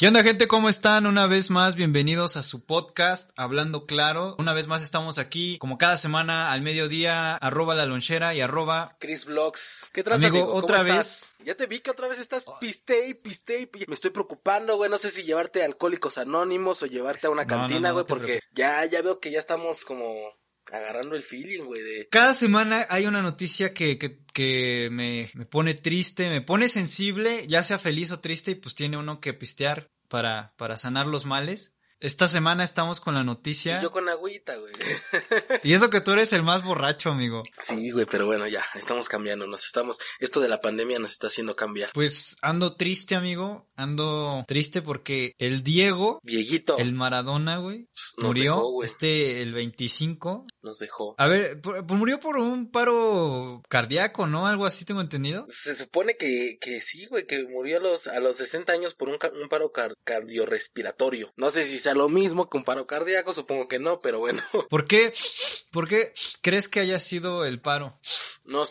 ¿Qué onda gente? ¿Cómo están? Una vez más, bienvenidos a su podcast Hablando Claro. Una vez más estamos aquí, como cada semana, al mediodía, arroba la lonchera y arroba... Chris Vlogs. ¿Qué traes, Amigo, amigo? ¿Cómo otra estás? vez. Ya te vi que otra vez estás piste y piste y Me estoy preocupando, güey. No sé si llevarte a Alcohólicos Anónimos o llevarte a una No, no, cantina, no, güey, porque ya, ya veo que ya estamos como agarrando el feeling, güey, de... Cada semana hay una noticia que, que, que me, me pone triste, me pone sensible, ya sea feliz o triste, y pues tiene uno que pistear para, para sanar los males. Esta semana estamos con la noticia. Y yo con agüita, güey. Y eso que tú eres el más borracho, amigo. Sí, güey, pero bueno, ya, estamos cambiando, nos estamos... Esto de la pandemia nos está haciendo cambiar. Pues ando triste, amigo. Ando triste porque el Diego, Vieguito, el Maradona, güey, nos murió dejó, güey. este el 25. nos dejó. A ver, murió por un paro cardíaco, ¿no? Algo así tengo entendido. Se supone que, que sí, güey, que murió a los, a los 60 años por un paro car- cardiorrespiratorio. No sé si sea lo mismo que un paro cardíaco, supongo que no, pero bueno. ¿Por qué? ¿Por qué crees que haya sido el paro? No,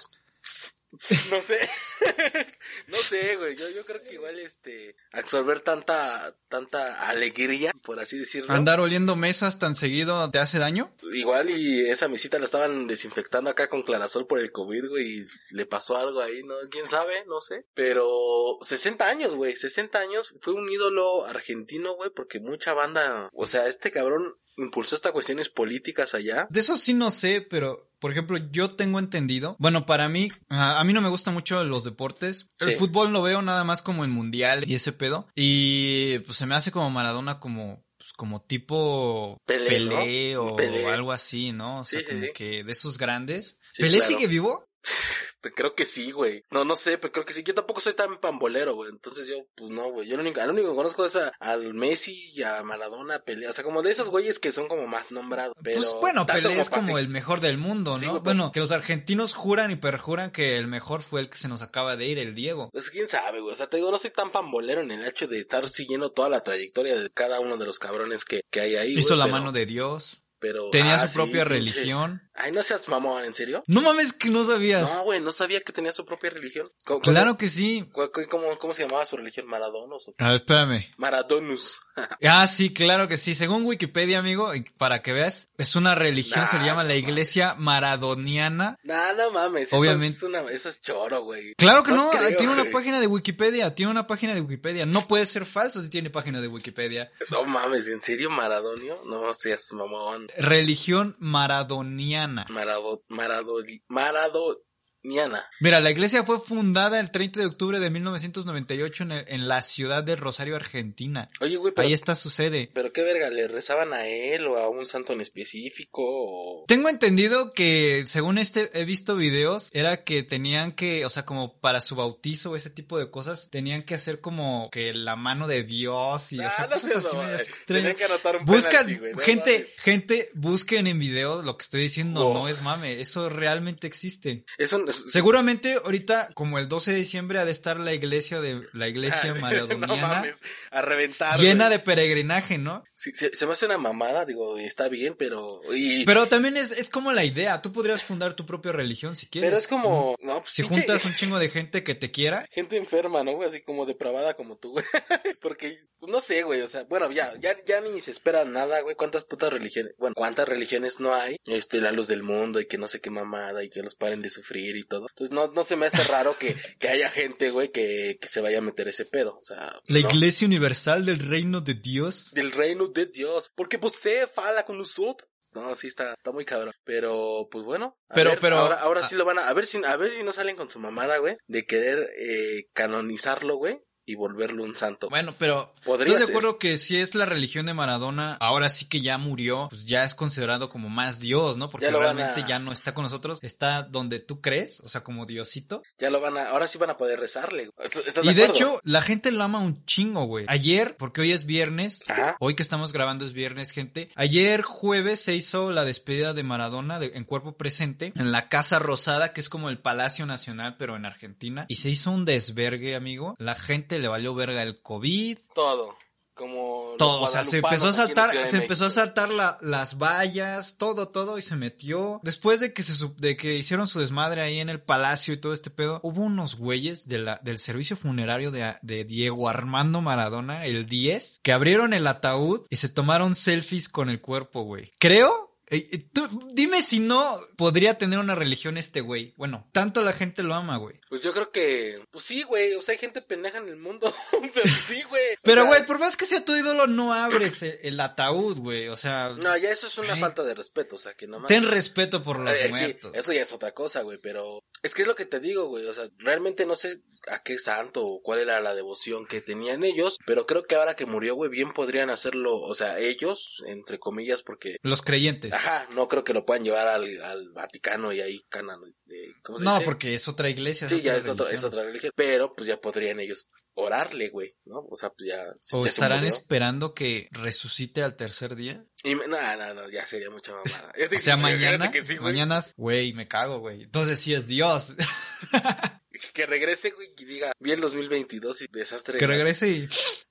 no sé. no sé, güey. Yo, yo creo que igual, este, absorber tanta, tanta alegría, por así decirlo. ¿Andar oliendo mesas tan seguido te hace daño? Igual y esa mesita la estaban desinfectando acá con clarasol por el COVID, güey, y le pasó algo ahí, ¿no? ¿Quién sabe? No sé. Pero 60 años, güey, 60 años, fue un ídolo argentino, güey, porque mucha banda, o sea, este cabrón impulsó estas cuestiones políticas allá. De eso sí no sé, pero por ejemplo, yo tengo entendido. Bueno, para mí, a, mí no me gustan mucho los deportes. El Sí. fútbol lo veo nada más como en mundial y ese pedo. Y pues se me hace como Maradona como pues, como tipo Pelé, ¿no? o Pelé. algo así, ¿no? O sea, Sí, como sí. que de esos grandes. ¿Pelé claro. sigue vivo? Creo que sí, güey. No, no sé, pero creo que sí. Yo tampoco soy tan pambolero, güey. Entonces yo, pues no, güey. Yo lo único, al único que conozco es a- al Messi y a Maradona, a Pelé. O sea, como de esos güeyes que son como más nombrados. Pero pues bueno, Pelé es como el mejor del mundo, Sí, ¿no? güey, bueno, que los argentinos juran y perjuran que el mejor fue el que se nos acaba de ir, el Diego. Pues quién sabe, güey. O sea, te digo, no soy tan pambolero en el hecho de estar siguiendo toda la trayectoria de cada uno de los cabrones que, que hay ahí. Hizo güey, la pero- mano de Dios. Pero, Tenía ah, su sí, propia pinche- religión. Ay, no seas mamón, ¿en serio? No mames que no sabías. No, güey, no sabía que tenía su propia religión. ¿Cómo, claro que sí. ¿Cómo, cómo, cómo se llamaba su religión? ¿Maradonos? o- A ver, espérame. Maradonus. Ah, sí, claro que sí. Según Wikipedia, amigo, para que veas, es una religión, se Nah, llama la no Iglesia Maradoniana. Nah, no mames. eso Obviamente. es una- eso es choro, güey. Claro que no, creo, tiene una güey. página de Wikipedia, tiene una página de Wikipedia. No puede ser falso si tiene página de Wikipedia. No mames, ¿en serio Maradonio? No seas mamón. Religión maradoniana. Marado, marado, maradoniana. Mira, la iglesia fue fundada el 30 de octubre de 1998 en, el- en la ciudad de Rosario, Argentina. Oye, güey, pero, Ahí está su sede. pero qué verga, ¿le rezaban a él o a un santo en específico? O... Tengo entendido que, según este, he visto videos, era que tenían que, o sea, como para su bautizo o ese tipo de cosas, tenían que hacer como que la mano de Dios y, o Ah, sea, no cosas así mamón, medias extrañas. Tenían que anotar un Buscan, penalti, güey, no gente, mames. gente, busquen en videos lo que estoy diciendo, Wow. no es mame, eso realmente existe. Eso es- Seguramente ahorita, como el 12 de diciembre, ha de estar la iglesia de, la iglesia no maradoniana mames, a reventar. llena güey. de peregrinaje, ¿no? Sí, se, se me hace una mamada, digo, está bien, pero... Y, Pero también es, es como la idea, tú podrías fundar tu propia religión si quieres. pero es como... No, pues, Si pinche- juntas un chingo de gente que te quiera, gente enferma, ¿no, güey? Así como depravada como tú, güey. Porque, pues, no sé, güey, o sea, bueno, ya, ya, ya ni se espera nada, güey. ¿Cuántas putas religiones, bueno, cuántas religiones no hay? Este, la luz del mundo y que no sé qué mamada y que los paren de sufrir y todo. Entonces, no, no se me hace raro que, que haya gente, güey, que, que se vaya a meter ese pedo, o sea. la no. iglesia universal del reino de Dios. Del reino de Dios, porque você fala con nosotros. No, sí está, está muy cabrón. Pero, pues bueno. Pero- ver, pero- Ahora, ahora ah. sí lo van a, a ver si, a ver si no salen con su mamada, güey, de querer, eh, canonizarlo, güey, y volverlo un santo. Bueno, pero Podría ¿estás de ser. acuerdo que si es la religión de Maradona, ahora sí que ya murió, pues ya es considerado como más Dios, ¿no? Porque Ya realmente a- ya no está con nosotros, está donde tú crees, o sea, como Diosito. Ya lo van a, ahora sí van a poder rezarle. güey. ¿Estás- Y de hecho, la gente lo ama un chingo, güey. Ayer, porque hoy es viernes, Ajá. Hoy que estamos grabando es viernes, gente. Ayer jueves se hizo la despedida de Maradona de- en cuerpo presente en la Casa Rosada, que es como el Palacio Nacional, pero en Argentina. Y se hizo un desvergue, amigo. La gente le valió verga el COVID. Todo. como todo, o sea, se empezó a saltar, se empezó a saltar la- las vallas, todo, todo, y se metió. Después de que se de que hicieron su desmadre ahí en el palacio y todo este pedo, hubo unos güeyes de la, del servicio funerario de, de Diego Armando Maradona, el 10, que abrieron el ataúd y se tomaron selfies con el cuerpo, güey. Creo eh, tú, dime si no podría tener una religión este güey. Bueno, tanto la gente lo ama, güey. Pues yo creo que, pues sí, güey, o sea, hay gente pendeja en el mundo. o sea, sí, güey. Pero, sea, güey, por más que sea tu ídolo, no abres el, el ataúd, güey. O sea, No, ya eso es una falta de respeto, o sea, que nomás... ten respeto por los Eh, sí, muertos. eso ya es otra cosa, güey, pero es que es lo que te digo, güey, o sea, realmente no sé a qué santo o cuál era la devoción que tenían ellos, pero creo que ahora que murió, güey, bien podrían hacerlo, o sea, ellos, entre comillas, porque, Los creyentes. ajá, no creo que lo puedan llevar al, al Vaticano y ahí canan, de, ¿cómo se No, dice? porque es otra iglesia. Sí, ya otra es, otro- es otra religión, pero pues ya podrían ellos orarle, güey, ¿no? O sea, pues ya... O ya estarán esperando que resucite al tercer día. Y me- no, no, no, ya sería mucha mamada. O sea, mañana, Fíjate que sí, güey. mañanas, güey, me cago, güey. Entonces sí es Dios. Que regrese, güey, y diga, vi el 2022 y desastre. que regrese y...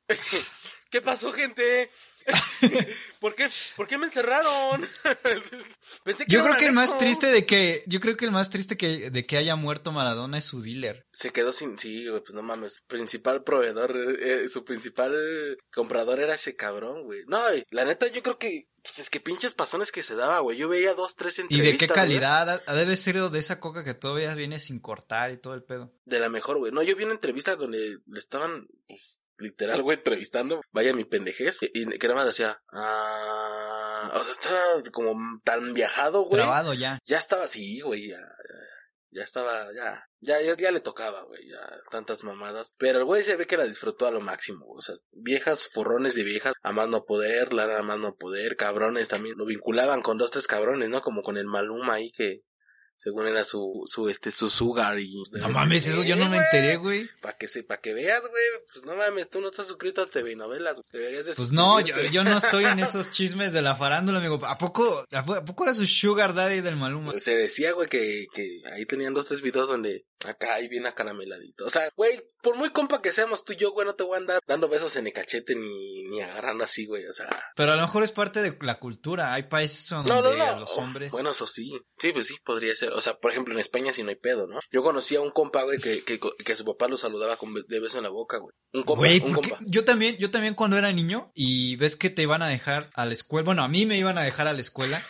¿Qué pasó, gente? ¿Por qué, ¿Por qué me encerraron? Pensé que Yo creo que el más triste de que, yo creo que el más triste que, de que haya muerto Maradona es su dealer. Se quedó sin, sí, güey, pues no mames. Principal proveedor, eh, eh, su principal comprador era ese cabrón, güey. No, y la neta, yo creo que, pues es que pinches pasones que se daba, güey. Yo veía dos, tres ¿Y entrevistas. de qué calidad? Debe ser de esa coca que todavía viene sin cortar y todo el pedo. de la mejor, güey. No, yo vi una entrevista donde le estaban, pues, literal, güey, entrevistando. Vaya mi pendejez. Y que nada más decía, ah, o sea, estaba como tan viajado, güey. Trabado ya. Ya estaba así, güey, ya, ya, estaba, ya, ya, ya, ya le tocaba, güey, ya, tantas mamadas. Pero el güey se ve que la disfrutó a lo máximo, o sea, viejas, forrones de viejas, a más no poder, lana a más no poder, cabrones también, lo vinculaban con dos, tres cabrones, ¿no? Como con el Maluma ahí que, según era su, su, este, su sugar y... No mames, eso yo no me enteré, güey. Para que se, para que veas, güey, pues no mames, tú no estás suscrito a TV novelas, deberías de Pues no, yo, yo no estoy en esos chismes de la farándula, amigo. ¿A poco, a, po- a poco era su sugar daddy del Maluma? Se decía, güey, que, que ahí tenían dos, tres videos donde acá ahí bien acarameladito. O sea, güey, por muy compa que seamos tú y yo, güey, no te voy a andar dando besos en el cachete ni, ni agarrando así, güey. O sea, Pero a lo mejor es parte de la cultura. Hay países donde no, no, no. los hombres... Bueno, eso sí. Sí, pues sí, podría ser. O sea, por ejemplo, en España sí no hay pedo, ¿no? Yo conocí a un compa, güey, que, que, que su papá lo saludaba con be- de beso en la boca, güey. Un compa, Güey, un compa. yo también, yo también cuando era niño y ves que te iban a dejar a la escuela, bueno, a mí me iban a dejar a la escuela,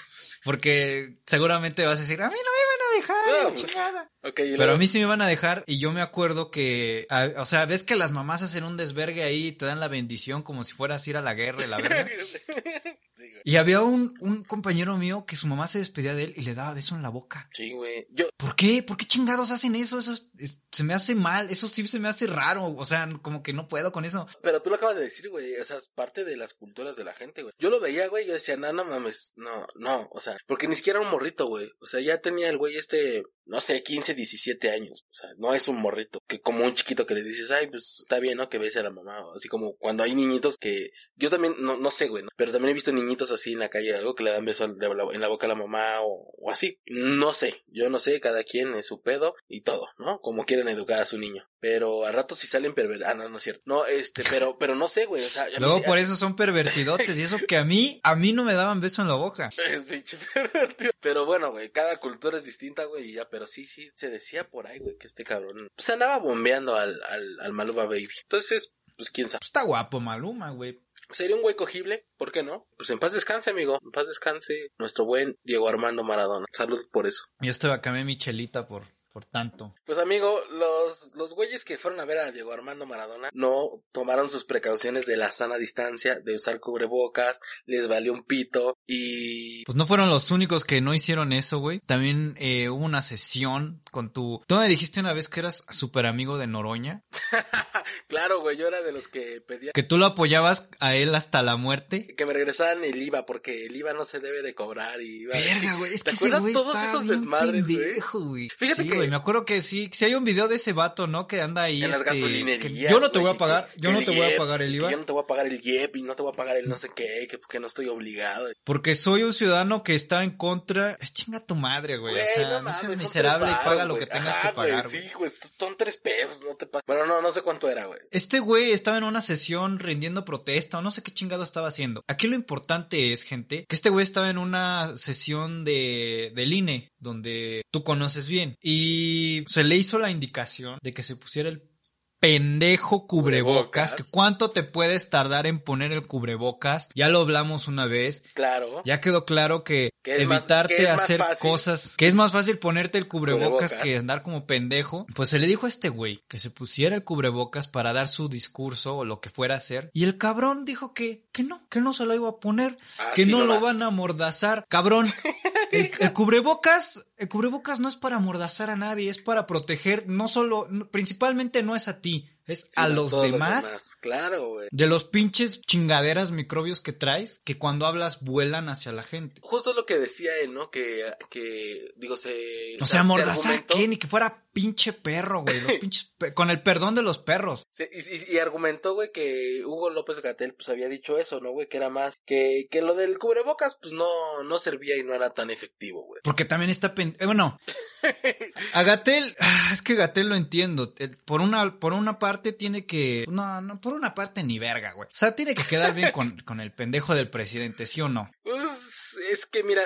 porque seguramente vas a decir, a mí no me dejar, No, la pues, chingada". Ok, y Pero luego- a mí sí me iban a dejar y yo me acuerdo que, a- o sea, ves que las mamás hacen un desvergue ahí y te dan la bendición como si fueras a ir a la guerra y la verga. sí, güey. Y había un, un compañero mío que su mamá se despedía de él y le daba beso en la boca. Sí, güey. Yo, ¿Por qué? ¿Por qué chingados hacen eso? Eso es- es- se me hace mal, eso sí se me hace raro, o sea, como que no puedo con eso. Pero tú lo acabas de decir, güey, o sea, es parte de las culturas de la gente, güey. Yo lo veía, güey, yo decía, no, no mames, no, no, o sea, porque ni siquiera era un morrito, güey. O sea, ya tenía el güey este, no sé, 15, 17 años. O sea, no es un morrito, que como un chiquito que le dices, ay, pues está bien, ¿no? Que bese a la mamá. o Así como cuando hay niñitos que, yo también, no, no sé, güey. Pero también he visto niñitos así en la calle, algo que le dan beso en la boca a la mamá o, o así. No sé, yo no sé, cada quien es su pedo y todo, ¿no? Como quieren educar a su niño. Pero a rato si salen perver... Ah, no, no es cierto. No, este, pero, pero no sé, güey, o sea... a Luego sí- por eso son pervertidotes y eso que a mí, a mí no me daban beso en la boca. Es pinche pervertido. Pero bueno, güey, cada cultura es distinta, güey, y ya, pero sí, sí, se decía por ahí, güey, que este cabrón se andaba bombeando al, al, al Maluma Baby. Entonces, pues quién sabe. Está guapo Maluma, güey. Sería un güey cogible, ¿por qué no? Pues en paz descanse, amigo. En paz descanse nuestro buen Diego Armando Maradona. Salud por eso. Yo estaba cambié mi chelita por, por tanto. Pues amigo, los, los güeyes que fueron a ver a Diego Armando Maradona no tomaron sus precauciones de la sana distancia, de usar cubrebocas, les valió un pito y Pues no fueron los únicos que no hicieron eso, güey. También eh, hubo una sesión con tu... Tú me dijiste una vez que eras súper amigo de Noroña. claro, güey, yo era de los que pedía Que tú lo apoyabas a él hasta la muerte. que me regresaran el IVA porque el IVA no se debe de cobrar y Verga, güey. Es ¿Te que ese acuerdas güey todos está esos bien desmadres, güey? pendejo, güey. Fíjate Sí, que güey. Me acuerdo que sí, si hay un video de ese vato, ¿no? Que anda ahí. En las este, gasolinerías. que yo no te voy a que- pagar, yo que no te voy a pagar el que IVA. Yo no te voy a pagar el IEP y no te voy a pagar el no sé qué, que porque no estoy obligado. Porque soy un ciudadano que está en contra. Es chinga tu madre, güey. Güey, o sea, no, seas miserable y paga lo que tengas Ajá, que pagar, güey. Sí, güey, son tres pesos, no te. Bueno, no, no sé cuánto era, güey. Este güey estaba en una sesión rindiendo protesta o no sé qué chingado estaba haciendo. Aquí lo importante es, gente, que este güey estaba en una sesión de del INE, donde tú conoces bien. Y se le hizo la indicación de que se pusiera el pendejo cubrebocas. Cubrebocas. Que ¿Cuánto te puedes tardar en poner el cubrebocas? Ya lo hablamos una vez. Claro. Ya quedó claro que, evitarte más hacer cosas, que es más fácil ponerte el cubrebocas, Cubrebocas. que andar como pendejo. Pues se le dijo a este güey que se pusiera el cubrebocas para dar su discurso o lo que fuera a hacer. Y el cabrón dijo que, que no, que no se lo iba a poner, que no lo van a amordazar. Cabrón, el, el cubrebocas, el cubrebocas no es para amordazar a nadie, es para proteger, no solo, principalmente no es a ti, es a los todos demás. Claro, güey. De los pinches chingaderas microbios que traes, que cuando hablas vuelan hacia la gente. Justo lo que decía él, ¿no? Que, que digo, se... O se- sea, se ni que fuera pinche perro, güey. Los pinches pe- con el perdón de los perros. se- y, y- y argumentó, güey, que Hugo López Gatel, pues, había dicho eso, ¿no, güey? Que era más... Que, que lo del cubrebocas, pues, no, no servía y no era tan efectivo, güey. Porque también está pen... eh, bueno, a Gatel, ah, es que Gatel lo entiendo. Eh, Por una, por una parte tiene que. No, no, por una parte ni verga, güey. O sea, tiene que quedar bien con, con el pendejo del presidente, ¿sí o no? Pues, es que, mira,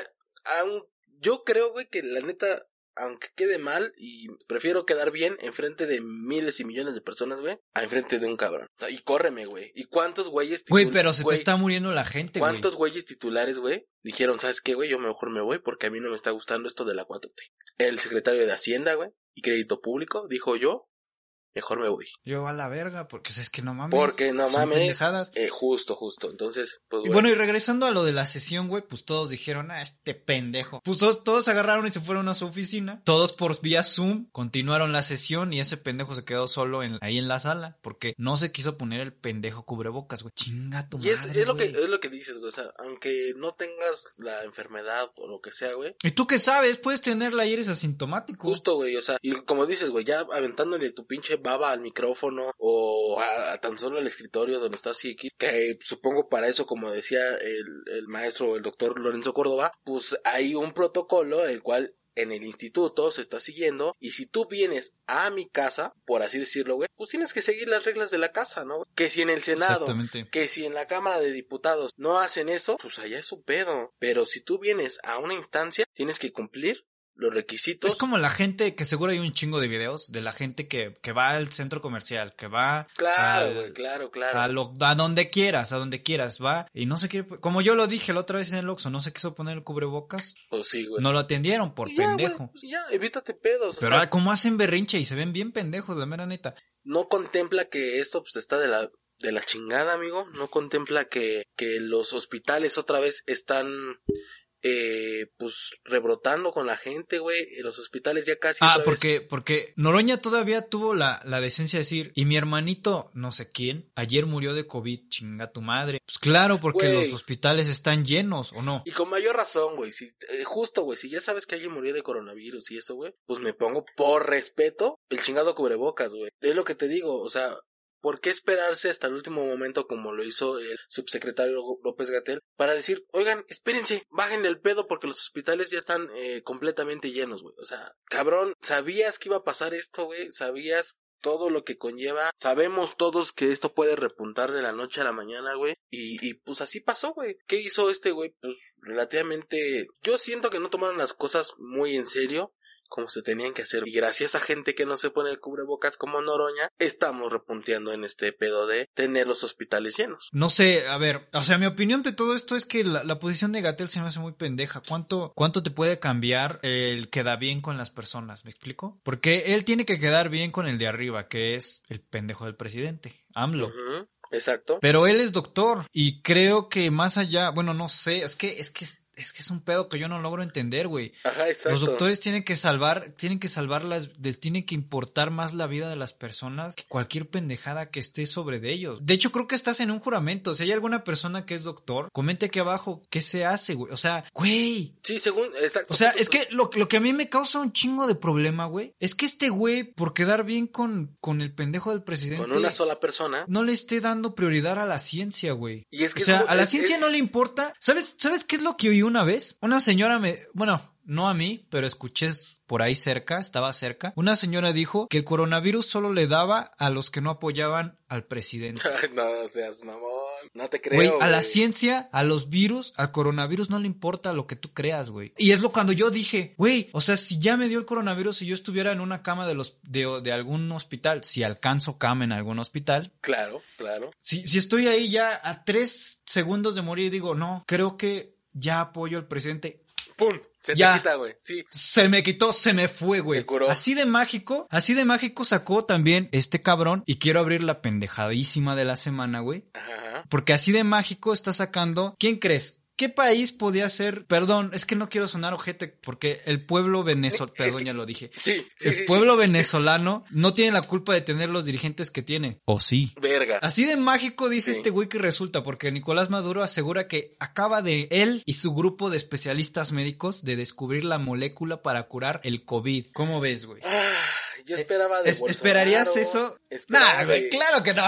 aun- yo creo, güey, que la neta... Aunque quede mal, y prefiero quedar bien enfrente de miles y millones de personas, güey, a enfrente de un cabrón. O sea, y córreme, güey. ¿Y cuántos güeyes... Güey, pero se te está muriendo la gente, güey. ¿Cuántos güeyes titulares, güey, dijeron, ¿sabes qué, güey? Yo mejor me voy porque a mí no me está gustando esto de la 4T. El secretario de Hacienda, güey, y Crédito Público, dijo yo, mejor me voy. Yo a la verga, porque es que no mames. Porque no mames. Eh, justo, justo. Entonces, pues, Y bueno, y regresando a lo de la sesión, güey, pues todos dijeron, ah, este pendejo. Pues todos, todos agarraron y se fueron a su oficina. Todos por vía Zoom continuaron la sesión y ese pendejo se quedó solo en, ahí en la sala porque no se quiso poner el pendejo cubrebocas, güey. Chinga tu y es, madre, es lo que, es lo que dices, güey. O sea, aunque no tengas la enfermedad o lo que sea, güey. ¿Y tú qué sabes? Puedes tenerla y eres asintomático. Justo, güey, o sea, y como dices, güey, ya aventándole tu pinche baba al micrófono o a, a tan solo al escritorio donde así aquí, que supongo para eso, como decía el, el maestro, el doctor Lorenzo Córdoba, pues hay un protocolo el cual en el instituto se está siguiendo y si tú vienes a mi casa, por así decirlo, güey, pues tienes que seguir las reglas de la casa, ¿no? Que si en el Senado que si en la Cámara de Diputados no hacen eso, pues allá es un pedo. Pero si tú vienes a una instancia, tienes que cumplir los requisitos. Es como la gente, que seguro hay un chingo de videos de la gente que, que va al centro comercial, que va Claro, al- güey, claro, claro. A, lo- a donde quieras, a donde quieras, va. Y no se quiere, como yo lo dije la otra vez en el Oxxo, no se quiso poner el cubrebocas. Pues sí, güey. No lo atendieron por ya, pendejo. güey, pues ya, evítate pedos. o Pero sea, ah, como hacen berrinche y se ven bien pendejos, la mera neta. no contempla que esto pues está de la de la chingada, amigo. No contempla que, que los hospitales otra vez están eh, pues rebrotando con la gente, güey. Los hospitales ya casi Ah, otra vez- porque, porque Noroña todavía tuvo la, la decencia de decir, y mi hermanito, no sé quién, ayer murió de COVID, chinga tu madre. Pues claro, porque Güey. los hospitales están llenos, ¿o no? Y con mayor razón, güey. Si, eh, justo, güey. Si ya sabes que alguien murió de coronavirus y eso, güey. Pues me pongo por respeto el chingado cubrebocas, güey. Es lo que te digo. O sea, ¿por qué esperarse hasta el último momento como lo hizo el subsecretario López Gatel para decir, oigan, espérense, bajen el pedo porque los hospitales ya están eh, completamente llenos, güey? O sea, cabrón, ¿sabías que iba a pasar esto, güey? ¿Sabías todo lo que conlleva. Sabemos todos que esto puede repuntar de la noche a la mañana, güey. Y, y pues así pasó, güey. ¿Qué hizo este güey? Pues relativamente... Yo siento que no tomaron las cosas muy en serio como se tenían que hacer. Y gracias a gente que no se pone el cubrebocas como Noroña, estamos repunteando en este pedo de tener los hospitales llenos. No sé, a ver, o sea, mi opinión de todo esto es que la, la posición de Gatel se me hace muy pendeja. ¿Cuánto, ¿Cuánto te puede cambiar el queda bien con las personas? ¿Me explico? Porque él tiene que quedar bien con el de arriba, que es el pendejo del presidente, AMLO. Exacto. Pero él es doctor y creo que más allá, bueno, no sé, es que es que es es que es un pedo que yo no logro entender, güey. Ajá, exacto. Los doctores tienen que salvar, tienen que salvar las, de- tienen que importar más la vida de las personas que cualquier pendejada que esté sobre de ellos. De hecho, creo que estás en un juramento. Si hay alguna persona que es doctor, comente aquí abajo qué se hace, güey. O sea, güey. Sí, según, exacto. O sea, es que lo, lo que a mí me causa un chingo de problema, güey, es que este güey, por quedar bien con, con el pendejo del presidente, Con una sola persona. no le esté dando prioridad a la ciencia, güey. Y es que o sea, es a la ciencia es- no le importa. ¿Sabes, ¿Sabes qué es lo que oí una vez? Una señora me, bueno, no a mí, pero escuché por ahí cerca, estaba cerca. Una señora dijo que el coronavirus solo le daba a los que no apoyaban al presidente. Ay, no seas mamón. No te creo. Güey, a la ciencia, a los virus, al coronavirus no le importa lo que tú creas, güey. Y es lo cuando yo dije, güey, o sea, si ya me dio el coronavirus y yo estuviera en una cama de los de, de algún hospital, si alcanzo cama en algún hospital, Claro, claro. si, si estoy ahí ya a tres segundos de morir y digo, no, creo que ya apoyo al presidente. ¡Pum! Se Ya. te quita, güey. Sí. Se me quitó, se me fue, güey. Así de mágico, así de mágico sacó también este cabrón. Y quiero abrir la pendejadísima de la semana, güey. Ajá. Porque así de mágico está sacando. ¿Quién crees? ¿Qué país podía ser? Perdón, es que no quiero sonar ojete porque el pueblo venezolano, perdón, que- ya lo dije. Sí, sí, el sí, sí. pueblo venezolano no tiene la culpa de tener los dirigentes que tiene. ¿O sí? Verga. Así de mágico dice Sí. este güey que resulta, porque Nicolás Maduro asegura que acaba de él y su grupo de especialistas médicos de descubrir la molécula para curar el COVID. ¿Cómo ves, güey? Ah, yo esperaba de Es- Bolsonaro, ¿Esperarías eso? esperaba Nah, güey, de- claro que no.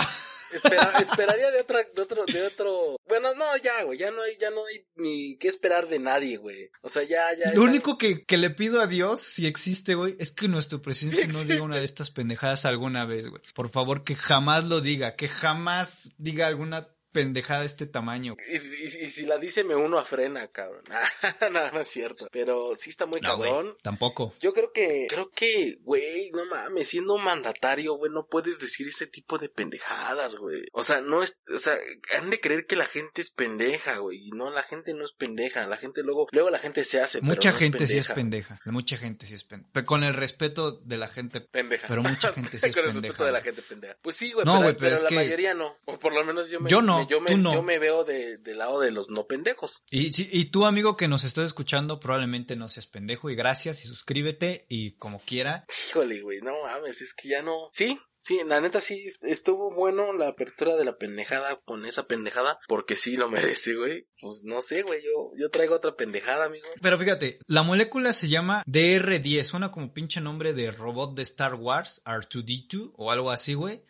Espera- esperaría de otra, de otro, de otro. Bueno, no, ya, güey, ya no hay, ya no hay ni qué esperar de nadie, güey. O sea, ya, ya. Lo ya- único que, que le pido a Dios, si existe, güey, es que nuestro presidente Sí no diga una de estas pendejadas alguna vez, güey. Por favor, que jamás lo diga, que jamás diga alguna pendejada de este tamaño. Y, y- y si la dice me uno a frena, cabrón. no, no es cierto. Pero sí está muy No, cabrón. tampoco. Yo creo que, creo que, güey, no mames, siendo mandatario, güey, no puedes decir ese tipo de pendejadas, güey. O sea, no es, o sea, han de creer que la gente es pendeja, güey. Y no, la gente no es pendeja. La gente luego, luego la gente se hace. pero Mucha no gente sí es pendeja. pendeja. Mucha gente sí es pendeja. Pero con el respeto de la gente. Pendeja. Pero mucha gente sí es Con el pendeja, respeto de la gente pendeja. Pues sí, güey, No, pero, güey, pero pero es la que- mayoría no. O por lo menos yo me, Yo no, yo me, no. yo me veo de, del lado de los no pendejos. Y, y tú, amigo, que nos estás escuchando, probablemente no seas pendejo. Y gracias y suscríbete. Y como quiera. Híjole, güey, no mames, es que ya no. Sí, sí, la neta sí est- estuvo bueno la apertura de la pendejada con esa pendejada, porque sí lo merece, güey. Pues no sé, güey, yo, yo traigo otra pendejada, amigo. Pero fíjate, la molécula se llama DR10. Suena como pinche nombre de robot de Star Wars, R2D2 o algo así, güey.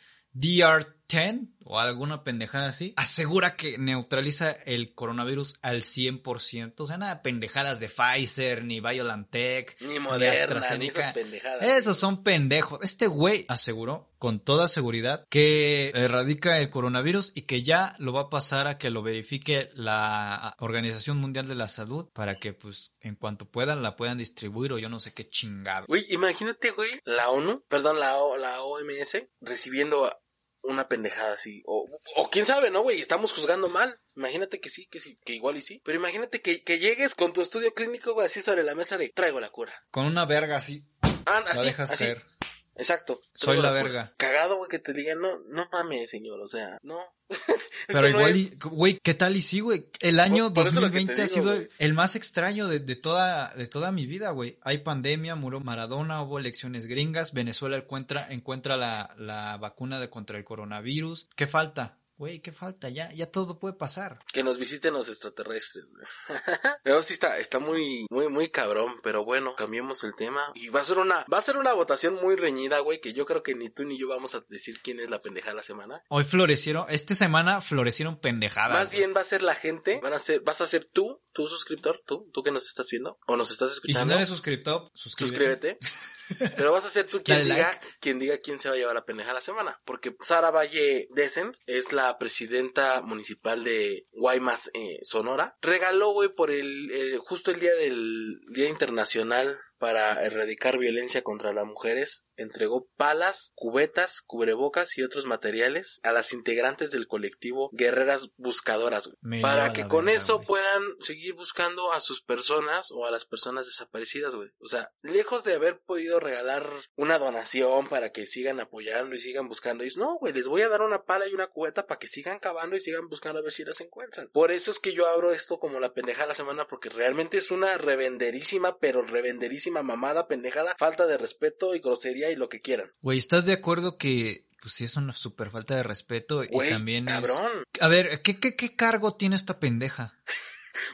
DR10 o alguna pendejada así. Asegura que neutraliza el coronavirus al 100%. O sea, nada de pendejadas de Pfizer, ni BioNTech, Ni moderna, ni esas pendejadas. Esos son pendejos. Este güey aseguró con toda seguridad que erradica el coronavirus y que ya lo va a pasar a que lo verifique la Organización Mundial de la Salud para que pues en cuanto puedan la puedan distribuir o yo no sé qué chingado. Güey, imagínate, güey, la ONU, perdón, la, O- la OMS, recibiendo una pendejada así. O, o quién sabe, ¿no, güey? Estamos juzgando mal. Imagínate que sí, que sí, que igual y sí. Pero imagínate que, que llegues con tu estudio clínico, güey, así sobre la mesa de traigo la cura. Con una verga así, Ah, la así, dejas así. caer. Exacto. Soy la cura. verga. Cagado, güey, que te digan, no, no mames, señor, o sea, no. Pero no igual, es- güey, ¿qué tal y sí, güey? El año Por- por eso lo que te 2020 ha digo, sido el más extraño de, de toda, de toda mi vida, güey. Hay pandemia, murió Maradona, hubo elecciones gringas, Venezuela encuentra, encuentra la, la vacuna de contra el coronavirus. ¿Qué falta? Güey, ¿qué falta? Ya, ya todo puede pasar. Que nos visiten los extraterrestres, güey. Pero sí está, está muy, muy, muy cabrón, pero bueno, cambiemos el tema. Y va a ser una, va a ser una votación muy reñida, güey, que yo creo que ni tú ni yo vamos a decir quién es la pendejada de la semana. Hoy florecieron, esta semana florecieron pendejadas. Más güey. bien va a ser la gente, van a ser, vas a ser tú, tú suscriptor, tú, tú que nos estás viendo, o nos estás Y si escuchando. no eres suscriptor, suscríbete. Suscríbete. Pero vas a ser tú quien diga, like. quien diga quién se va a llevar la pendeja de la semana. Porque Sara Valle Descent es la presidenta municipal de Guaymas, eh, Sonora. Regaló, güey, por el, eh, justo el día del Día Internacional para erradicar violencia contra las mujeres entregó palas, cubetas, cubrebocas y otros materiales a las integrantes del colectivo Guerreras Buscadoras, güey, para que con eso puedan seguir buscando a sus personas o a las personas desaparecidas, güey. O sea, lejos de haber podido regalar una donación para que sigan apoyando y sigan buscando, no, güey, les voy a dar una pala y una cubeta para que sigan cavando y sigan buscando a ver si las encuentran. Por eso es que yo abro esto como la pendeja de la semana, porque realmente es una revenderísima, pero revenderísima mamada, pendejada, falta de respeto y grosería y lo que quieran. Güey, ¿estás de acuerdo que pues sí es una super falta de respeto Güey, y también cabrón. es... A ver, ¿qué, qué, qué cargo tiene esta pendeja?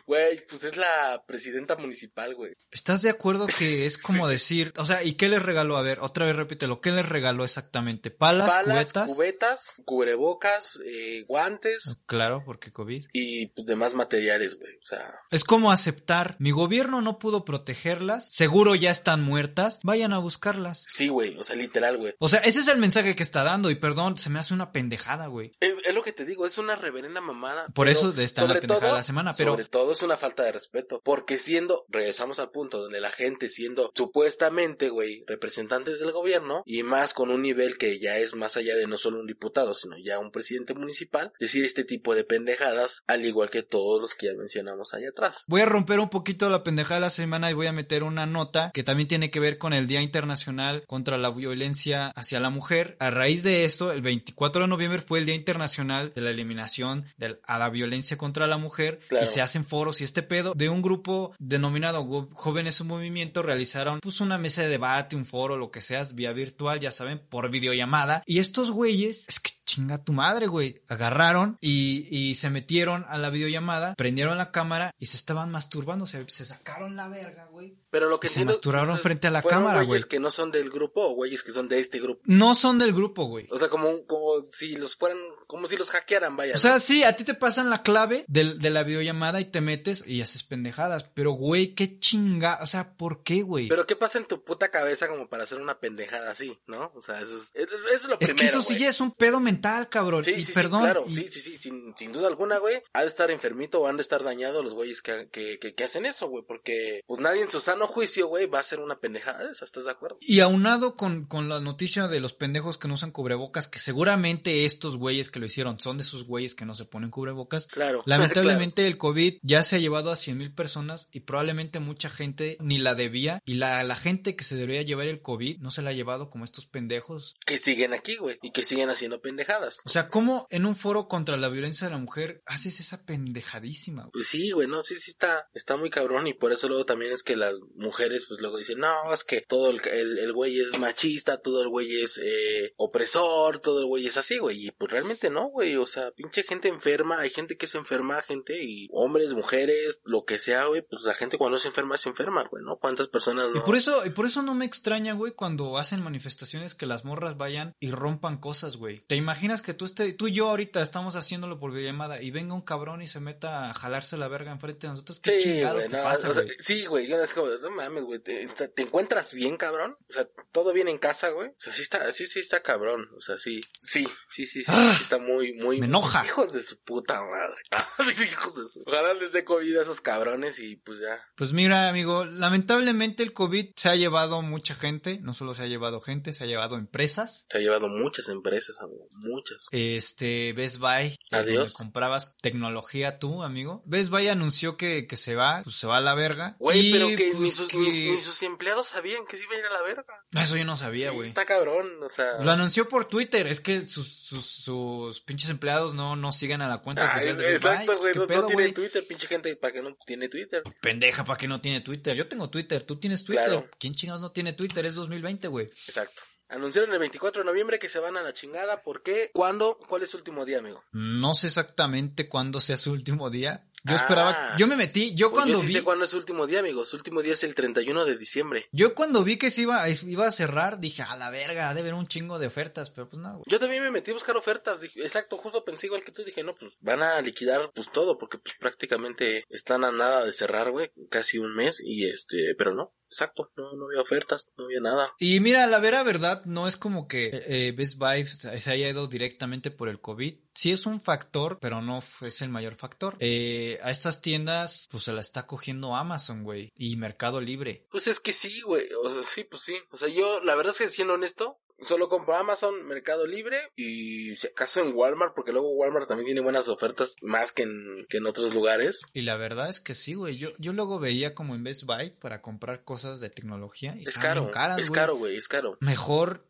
Güey, pues es la presidenta municipal, güey. ¿Estás de acuerdo que es como decir, o sea, ¿y qué les regaló? A ver, otra vez repítelo, ¿qué les regaló exactamente? ¿Palas, Palas, cubetas? cubetas, cubrebocas, eh, guantes Claro, porque COVID. y pues, demás materiales, güey. O sea, Es como aceptar, mi gobierno no pudo protegerlas, seguro ya están muertas, vayan a buscarlas. sí, güey. O sea, literal, güey. O sea, ese es el mensaje que está dando y perdón, se me hace una pendejada, güey. Es, es lo que te digo, es una reverenda mamada. Por eso está en la pendejada de la semana, pero todo es una falta de respeto. Porque siendo, regresamos al punto donde la gente siendo supuestamente, güey, representantes del gobierno y más con un nivel que ya es más allá de no solo un diputado, sino ya un presidente municipal, decir este tipo de pendejadas, al igual que todos los que ya mencionamos allá atrás. Voy a romper un poquito la pendejada de la semana y voy a meter una nota que también tiene que ver con el Día Internacional contra la Violencia hacia la Mujer. A raíz de esto, el 24 de noviembre fue el Día Internacional de la Eliminación de, a la Violencia contra la Mujer Claro. y se foros y este pedo de un grupo denominado Jóvenes en Movimiento realizaron pues una mesa de debate, un foro, lo que sea, vía virtual, ya saben, por videollamada. Y estos güeyes, es que chinga tu madre, güey. Agarraron y, y se metieron a la videollamada, prendieron la cámara y se estaban masturbando. Se, se sacaron la verga, güey. Pero lo que Se entiendo- masturbaron frente a la ¿fueron cámara, güeyes güey. que no son del grupo o güeyes que son de este grupo? No son del grupo, güey. O sea, como, un- como si los fueran, como si los hackearan, vaya. O sea, sí, a ti te pasan la clave del- de, la videollamada y te metes y haces pendejadas. Pero, güey, qué chinga. O sea, ¿por qué, güey? Pero ¿qué pasa en tu puta cabeza como para hacer una pendejada así, no? O sea, eso es, eso es lo es primero, que eso sí güey. ya es un pedo mental, cabrón. Sí, y sí, sí, perdón. claro, y- sí, sí, sí, sin, sin duda alguna, güey, ha de estar enfermito o han de estar dañados los güeyes que, que, que, que hacen eso, güey, porque pues nadie en su sano juicio, güey, va a hacer una pendejada de esa, ¿estás de acuerdo? Y aunado con, con la noticia de los pendejos que no usan cubrebocas, que seguramente estos güeyes que lo hicieron son de esos güeyes que no se ponen cubrebocas. Claro. Lamentablemente el COVID ya se ha llevado a 100 mil personas y probablemente mucha gente ni la debía y la, la gente que se debería llevar el COVID no se la ha llevado como estos pendejos. que siguen aquí, güey, y que siguen haciendo pendejadas. O sea, ¿cómo en un foro contra la violencia de la mujer haces esa pendejadísima? güey? Pues sí, güey, no, sí, sí está, está muy cabrón y por eso luego también es que las mujeres pues luego dicen, no, es que todo el, el, el güey es machista, todo el güey es eh, opresor, todo el güey es así, güey, y pues realmente no, güey, o sea, pinche gente enferma, hay gente que se enferma, gente y hombres, mujeres, lo que sea, güey, pues la gente cuando se enferma se enferma, güey, ¿no? ¿Cuántas personas no? Y por eso, y por eso no me extraña, güey, cuando hacen manifestaciones que las morras vayan y rompan cosas, güey. ¿Te imaginas que tú esté, tú y yo ahorita estamos haciéndolo por videollamada y venga un cabrón y se meta a jalarse la verga enfrente de nosotros? ¿Qué Sí, chingados güey, te pasa, o sea, güey? sí, güey, yo no es como, no mames, güey, te, te- te encuentras bien, cabrón, o sea, todo bien en casa, güey, o sea, sí está, sí, sí está cabrón, o sea, sí, sí, sí, sí, sí, Ah, sí está muy, muy, me enoja. hijos de su puta madre, hijos de su, ojalá les dé COVID a esos cabrones y pues ya, Pues mira, amigo, lamentablemente el COVID se ha llevado mucha gente, no solo se ha llevado gente, se ha llevado empresas. te ha llevado muchas empresas, amigo, muchas, Este, Best Buy, que Adiós. comprabas tecnología tú, amigo. Best Buy anunció que, que se va, pues se va a la verga. güey, pero que, pues, ni, sus, que- ni, ni sus empleados sabían que se iba a ir a la verga, Eso yo no sabía, Sí, güey. está cabrón, o sea, Lo anunció por Twitter, es que sus, sus, sus pinches empleados no, no sigan a la cuenta Ah, oficial de Best Buy. exacto, güey, ¿Qué no, no tiene güey? Twitter, pinche gente, ¿para qué no tiene Twitter? Pendeja, ¿para qué no tiene Twitter? Yo tengo Twitter, tú tienes Twitter. Claro. ¿Quién chingados no tiene Twitter? Es 2020, güey. Exacto. Anunciaron el 24 de noviembre que se van a la chingada. ¿Por qué? ¿Cuándo? ¿Cuál es su último día, amigo? No sé exactamente cuándo sea su último día. Yo Ah. esperaba, yo me metí, yo cuando yo sí vi, sé cuándo es su último día, amigo. Su último día es el 31 de diciembre. yo cuando vi que se iba, iba a cerrar, dije, a la verga, ha de haber un chingo de ofertas, pero pues no, güey. Yo también me metí a buscar ofertas. Dije, exacto, justo pensé igual que tú. Dije, no, pues van a liquidar pues todo porque pues prácticamente están a nada de cerrar, güey. Casi un mes y este, pero no. exacto, no, no había ofertas, no había nada. Y mira, la vera verdad no es como que eh, Best Buy se haya ido directamente por el COVID. Sí es un factor, pero no es el mayor factor. Eh, a estas tiendas, pues se la está cogiendo Amazon, güey, y Mercado Libre. Pues es que sí, güey, o sea, sí, pues sí. O sea, yo, la verdad es que siendo honesto, Solo compro Amazon, Mercado Libre y si acaso en Walmart, porque luego Walmart también tiene buenas ofertas más que en, que en otros lugares. Y la verdad es que sí, güey. Yo, yo luego veía como en Best Buy para comprar cosas de tecnología. Y es caro, caras, es caro, güey, es caro. Mejor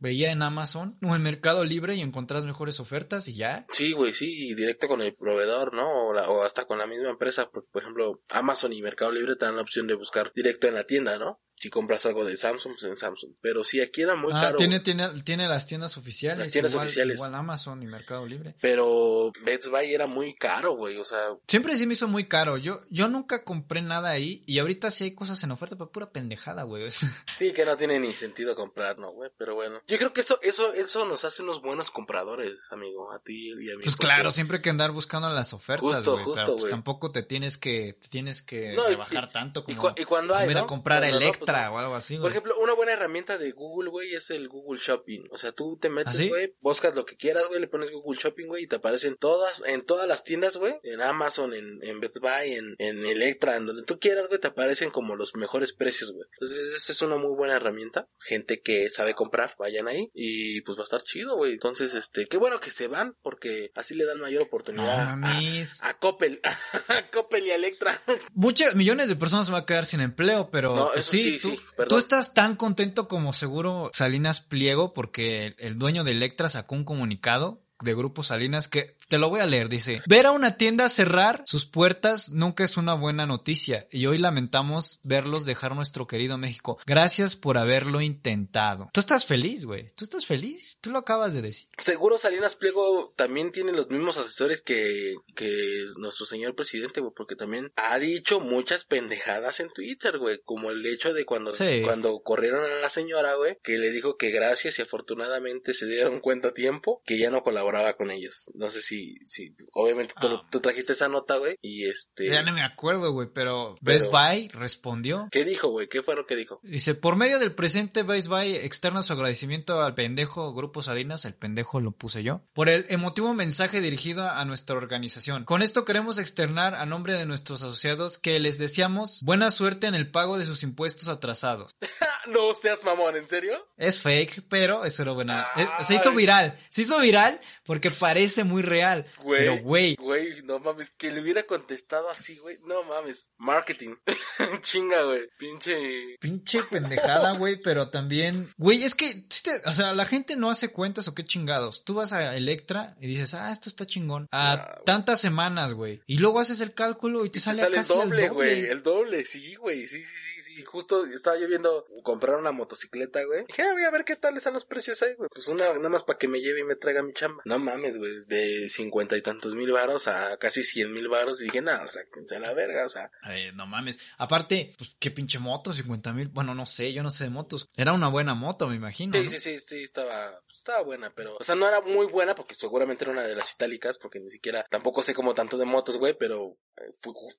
veía en Amazon o en Mercado Libre y encontrás mejores ofertas y ya. Sí, güey, sí, directo con el proveedor, ¿no? O, o, hasta con la misma empresa. Por, por ejemplo, Amazon y Mercado Libre te dan la opción de buscar directo en la tienda, ¿no? Si compras algo de Samsung, pues en Samsung. Pero si aquí era muy ah, caro. Tiene, tiene, tiene las tiendas oficiales. Las tiendas oficiales. Igual Amazon y Mercado Libre. Pero Best Buy era muy caro, güey. O sea. Siempre sí me hizo muy caro. Yo, yo nunca compré nada ahí. Y ahorita sí hay cosas en oferta, pero pura pendejada, güey. sí, que no tiene ni sentido comprar, ¿no, güey? Pero bueno. Yo creo que eso, eso, eso nos hace unos buenos compradores, amigo. A ti y a mí. Pues claro, siempre hay que andar buscando las ofertas. Justo, justo, pues, güey. tampoco te tienes que, te tienes que bajar tanto como. Y, cuando hay. a comprar pues Electra o algo así, güey. Por ejemplo, una buena herramienta de Google, güey, es el Google Shopping. O sea, tú te metes, ¿Ah, güey, buscas lo que quieras, güey, le pones Google Shopping, güey, y te aparecen todas, en todas las tiendas, güey, en Amazon, en, en Best Buy, en, en Electra, en donde tú quieras, güey, te aparecen como los mejores precios, güey. Entonces, esa es una muy buena herramienta. Gente que sabe comprar, vayan ahí y pues va a estar chido, güey. Entonces, este, qué bueno que se van porque así le dan mayor oportunidad a, a, Coppel, a Coppel y a Electra. Muchas millones de personas se van a quedar sin empleo, pero no, pues sí, tú, sí, tú estás tan contento como seguro Salinas Pliego porque el dueño de Electra sacó un comunicado de Grupo Salinas que te lo voy a leer, dice, ver a una tienda cerrar sus puertas nunca es una buena noticia y hoy lamentamos verlos dejar nuestro querido México. Gracias por haberlo intentado. Tú estás feliz, güey. Tú estás feliz. Tú lo acabas de decir. Seguro Salinas Pliego también tiene los mismos asesores que, que nuestro señor presidente, güey, porque también ha dicho muchas pendejadas en Twitter, güey, como el hecho de cuando, cuando corrieron a la señora, güey, que le dijo que gracias y afortunadamente se dieron cuenta a tiempo que ya no colaboraba con ellos. No sé si sí, obviamente ah. tú, trajiste esa nota, güey, y este... Ya no me acuerdo, güey, pero, Best Buy respondió. ¿Qué dijo, güey? ¿Qué fue lo que dijo? Dice, por medio del presente Best Buy externa su agradecimiento al pendejo Grupo Salinas, el pendejo lo puse yo, por el emotivo mensaje dirigido a nuestra organización. Con esto queremos externar a nombre de nuestros asociados que les deseamos buena suerte en el pago de sus impuestos atrasados. no seas mamón, ¿en serio? Es fake, pero eso era buena. Se hizo viral, se hizo viral porque parece muy real Güey. Pero, güey. Güey, no mames, que le hubiera contestado así, güey. No mames. Marketing. Chinga, güey. Pinche. Pinche pendejada, güey. Pero también. Güey, es que. O sea, la gente no hace cuentas o qué chingados. Tú vas a Electra y dices, ah, esto está chingón. A tantas semanas, güey. Y luego haces el cálculo y te sale, el doble, güey. El doble, sí, güey. Sí, sí, sí y justo estaba yo viendo comprar una motocicleta, güey. Dije, ah, voy a ver qué tal están los precios ahí, güey. Pues una, nada más para que me lleve y me traiga mi chamba. No mames, güey, de cincuenta y tantos mil varos a casi cien mil varos. Y dije, nada, o sea, a la verga, o sea. no mames. Aparte, pues, qué pinche moto, cincuenta mil. Bueno, no sé, yo no sé de motos. Era una buena moto, me imagino. Sí, sí, sí, sí, estaba, estaba buena, pero, o sea, no era muy buena porque seguramente era una de las itálicas, porque ni siquiera, tampoco sé como tanto de motos, güey, pero eh,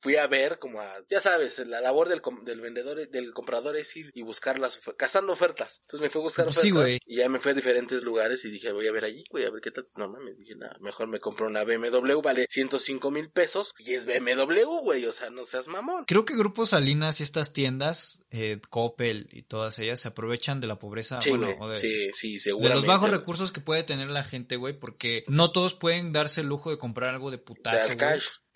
fui, a ver como a, ya sabes, la labor del, del vendedor, del comprador es ir y buscarlas, cazando ofertas. Entonces me fui a buscar pues ofertas y ya me fui a diferentes lugares y dije, voy a ver allí, voy a ver qué tal. No mames, dije, nada, mejor me compro una BMW, vale 105 mil pesos y es BMW, güey, o sea, no seas mamón. Creo que Grupo Salinas y estas tiendas, eh, Coppel y todas ellas se aprovechan de la pobreza, sí, bueno, de, sí, sí, seguramente. De los bajos recursos que puede tener la gente, güey, porque no todos pueden darse el lujo de comprar algo de putazo,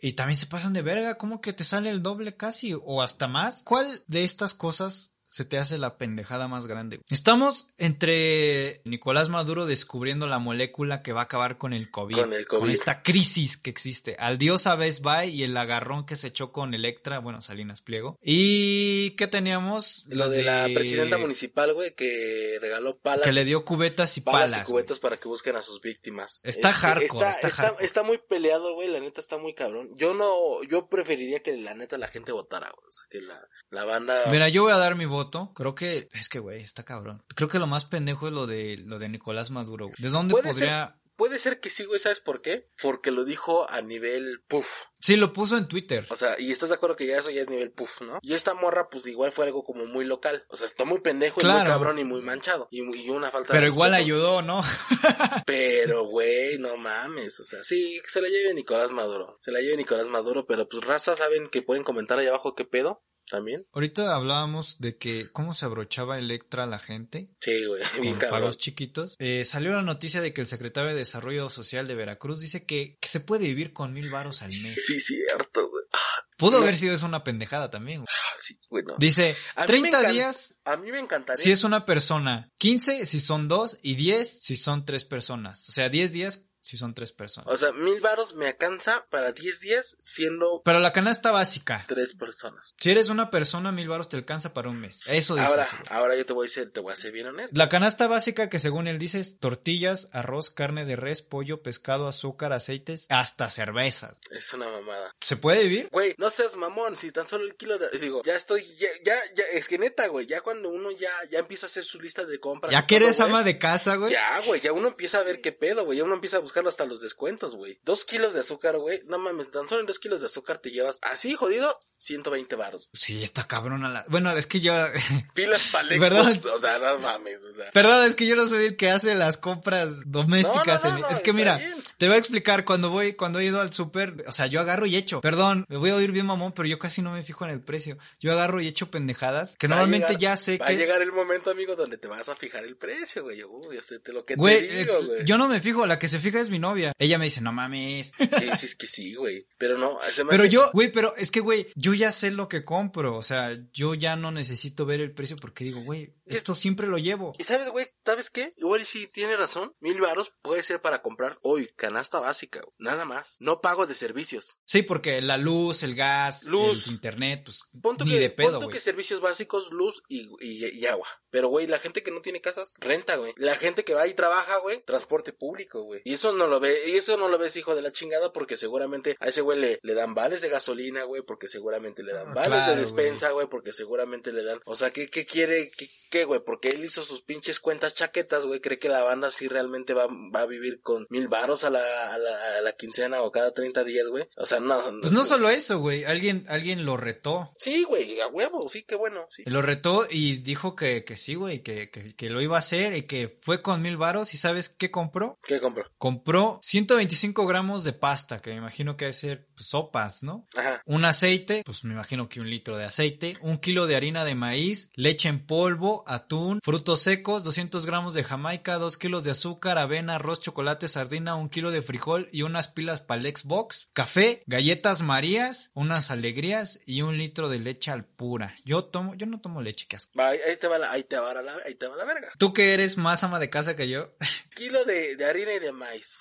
y también se pasan de verga, ¿cómo que te sale el doble casi o hasta más? ¿Cuál de estas cosas se te hace la pendejada más grande. Estamos entre Nicolás Maduro descubriendo la molécula que va a acabar con el COVID. Con el COVID. Con esta crisis que existe. Al dios a Best Buy y el agarrón que se echó con Electra, bueno, Salinas Pliego. ¿Y qué teníamos? Lo de, la presidenta municipal, güey, que regaló palas. Que le dio cubetas y palas. palas y cubetas para que busquen a sus víctimas. Está este, hardcore, está, está, está, muy peleado, güey, la neta está muy cabrón. Yo no, yo preferiría que la neta la gente votara, güey. O sea, que la, la banda... Mira, yo voy a dar mi voto creo que es que güey, está cabrón. Creo que lo más pendejo es lo de lo de Nicolás Maduro. ¿De dónde podría puede ser que sí, güey, ¿sabes por qué? Porque lo dijo a nivel puff. Sí, lo puso en Twitter. O sea, y estás de acuerdo que ya eso ya es nivel puff, ¿no? Y esta morra, pues igual fue algo como muy local. O sea, está muy pendejo y muy cabrón y muy manchado. Y, y una falta Pero de igual ayudó, ¿no? Pero, güey, no mames. O sea, sí, que se la lleve Nicolás Maduro. Se la lleve Nicolás Maduro, pero pues raza saben que pueden comentar ahí abajo qué pedo. También. Ahorita hablábamos de que cómo se abrochaba Electra a la gente. Sí, güey, bien cabrón. pagos chiquitos. Eh, salió la noticia de que el secretario de Desarrollo Social de Veracruz dice que, que se puede vivir con mil varos al mes. Sí, cierto, güey. Pudo No. haber sido eso una pendejada también. güey. Ah, sí, güey, no. Dice, A mí me 30 encan- días A mí me encantaría. si es una persona, 15 si son dos y 10 si son tres personas. O sea, 10 días si son tres personas. O sea, mil varos me alcanza para 10 días siendo Pero la canasta básica, tres personas. si eres una persona, mil varos te alcanza para un mes. Eso dice. Ahora, ahora yo te voy a decir, te voy a ser bien honesto. La canasta básica que según él dice es tortillas, arroz, carne de res, pollo, pescado, azúcar, aceites, hasta cervezas. Es una mamada. ¿Se puede vivir? Güey, no seas mamón, si tan solo el kilo de... Digo, ya estoy, ya, ya, ya, es que neta, güey, ya cuando uno ya, ya empieza a hacer su lista de compras. Ya que eres ama de casa, güey. Ya, güey, ya uno empieza a ver qué pedo, güey, ya uno empieza a buscarlo hasta los descuentos, güey. Dos kilos de azúcar, güey, no mames, tan solo en dos kilos de azúcar te llevas, así jodido, 120 varos. Sí, está cabrona la... Bueno, es que yo... Pilas para ¿Verdad? O sea, no mames, o sea. Perdón, es que yo no soy el que hace las compras domésticas. No, no, en- no, es que mira, bien. Te voy a explicar cuando voy, cuando he ido al súper, o sea, yo agarro y echo. Perdón, me voy a oír bien mamón, pero yo casi no me fijo en el precio. Yo agarro y echo pendejadas, que Va normalmente llegar- ya sé Va a que... llegar el momento, amigo, donde te vas a fijar el precio, güey. Uy, sé te lo que Güey, te digo, eh, güey. yo no me fijo, la que se fija es mi novia. Ella me dice, no mames. Sí, sí, es que sí, güey. Pero no, se me Pero hace- yo, güey, pero es que, güey, yo ya sé lo que compro. O sea, yo ya no necesito ver el precio porque digo, güey, esto siempre lo llevo. Y sabes, güey, ¿sabes qué? Igual sí tiene razón. Mil varos puede ser para comprar hoy canasta básica, güey. Nada más. No pago de servicios. Sí, porque la luz, el gas, Luz. el internet, pues ni que, de pedo, que servicios básicos, luz y, y, y agua. Pero, güey, la gente que no tiene casas, renta, güey. La gente que va y trabaja, güey, transporte público, güey. Y eso no lo ve, y eso no lo ves, hijo de la chingada, porque seguramente a ese güey le, le dan vales de gasolina, güey, porque seguramente le dan Ah, vales claro, de despensa, güey, porque seguramente le dan, o sea, ¿qué, qué quiere, qué, qué, güey? Porque él hizo sus pinches cuentas chaquetas, güey, cree que la banda sí realmente va, va a vivir con mil varos a la, a la, a la quincena o cada 30 días, güey. O sea, no. Pues no solo eso, güey. Alguien, alguien lo retó. Sí, güey, a huevo, sí, qué bueno, sí. Lo retó y dijo que, que sí, güey, que, que, que lo iba a hacer y que fue con mil varos. ¿Y sabes qué compró? ¿Qué compró? Compró 125 gramos de pasta, que me imagino que debe ser pues, sopas, ¿no? Ajá. Un aceite, pues me imagino que un litro de aceite, un kilo de harina de maíz, leche en polvo, atún, frutos secos, 200 gramos de jamaica, 2 kilos de azúcar, avena, arroz, chocolate, sardina, un kilo de frijol y unas pilas para el Xbox, café, galletas marías, unas alegrías y un litro de leche al pura. Yo tomo, yo no tomo leche, qué asco. Va, ahí te va la, ahí te va la, ahí te va la verga. Tú que eres más ama de casa que yo, Kilo de, de harina y de maíz.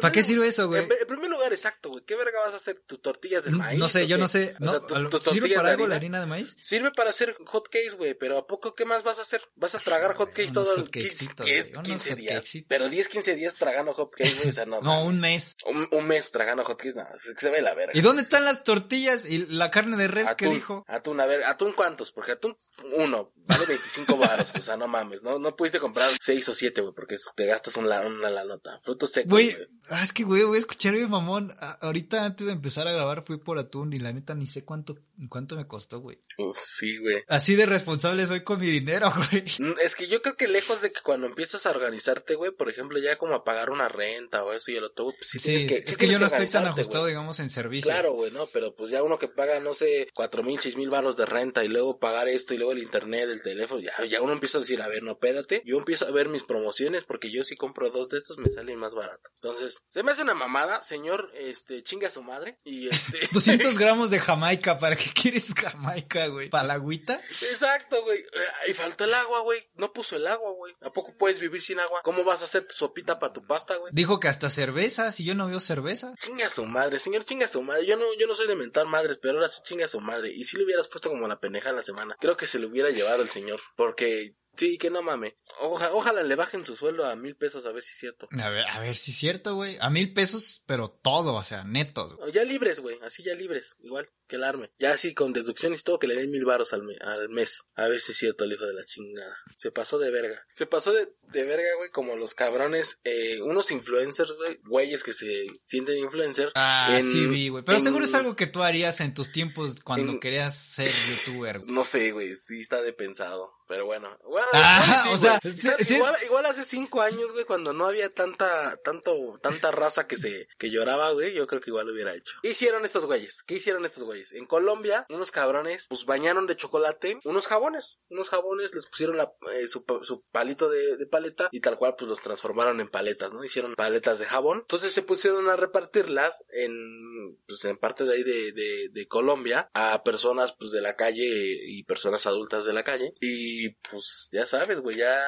¿para qué sirve eso, güey? En, en primer lugar, exacto, güey. ¿Qué verga vas a hacer? ¿Tus tortillas de maíz? No sé, o yo qué? no sé. O No, sea, tu- tus ¿Sirve para algo la harina. harina de maíz? Sirve para hacer hot cakes, güey, pero ¿a poco qué más vas a hacer? ¿Vas a tragar hot cakes Unos todo el hot cakesitos, 15, güey, unos 15 hot días? Pero 10, 15 días tragando hot cakes, güey, o sea, no. No, mames. un mes. Un, un mes tragando hot cakes, no, se, se ve la verga. ¿Y dónde están las tortillas y la carne de res que dijo? Atún, a ver, atún cuántos, porque atún uno, vale 25 baros, o sea, no mames, no, no pudiste comprar 6 o 7, güey, porque te gastas un la, una la nota. Frutos secos, Güey, ah, es que güey, voy a escuchar mi mamón. Ahorita antes de empezar a grabar fui por atún y la neta ni sé cuánto, cuánto me costó, güey. Pues sí, güey. Así de responsable soy con mi dinero, güey. Mm, Es que yo creo que lejos de que cuando empiezas a organizarte, güey, por ejemplo, ya como a pagar una renta o eso y el güey, pues sí, Sí, tienes que, sí es que yo no estoy tan ajustado, digamos, en servicio. Claro, güey, no, pero pues ya uno que paga, no sé, cuatro mil, seis mil baros de renta y luego pagar esto y luego el internet, el teléfono, ya, ya uno empieza a decir, a ver, no, espérate, yo empiezo a ver mis promociones porque yo si compro dos de estos me salen más barato. Entonces, se me hace una mamada, señor, este, chinga a su madre y este... 200 gramos de Jamaica, ¿para qué quieres Jamaica, güey? ¿Para la agüita? Exacto, güey. Eh, Y falta el agua, güey. No puso el agua, güey. ¿A poco puedes vivir sin agua? ¿Cómo vas a hacer tu sopita para tu pasta, güey? Dijo que hasta cerveza, si yo no veo cerveza. Chinga su madre, señor, chinga su madre. Yo no, yo no soy de mentar madres, pero ahora sí chinga su madre. Y si le hubieras puesto como la pendeja en la semana, creo que se le hubiera llevado el señor. Porque Sí, que no mame. Oja- ojalá le bajen su sueldo a mil pesos a ver si es cierto. A ver, a ver si es cierto, güey. A mil pesos, pero todo, o sea, netos. O Ya libres, güey, así ya libres, igual que el arme. Ya así con deducciones y todo, que le den mil varos al, me- al mes. A ver si es cierto el hijo de la chingada. Se pasó de verga. Se pasó de, de verga, güey, como los cabrones, eh, unos influencers, güey, güeyes que se sienten influencer. Ah, En- sí vi, güey. Pero en- seguro es algo que tú harías en tus tiempos cuando en- querías ser youtuber. güey. No sé, güey, sí está de pensado. Pero bueno. bueno Ah, sí, o sea, güey. sí, sí. Igual, igual hace cinco años, güey, cuando no había tanta, tanto, tanta raza que se, que lloraba, güey, yo creo que igual lo hubiera hecho. ¿Qué hicieron estos güeyes? ¿Qué hicieron estos güeyes? En Colombia, unos cabrones, pues bañaron de chocolate unos jabones. Unos jabones, les pusieron la, eh, su, su palito de, de paleta y tal cual, pues los transformaron en paletas, ¿no? Hicieron paletas de jabón. Entonces se pusieron a repartirlas en, pues en parte de ahí de, de, de Colombia a personas, pues de la calle y personas adultas de la calle. Y pues ya sabes, güey, ya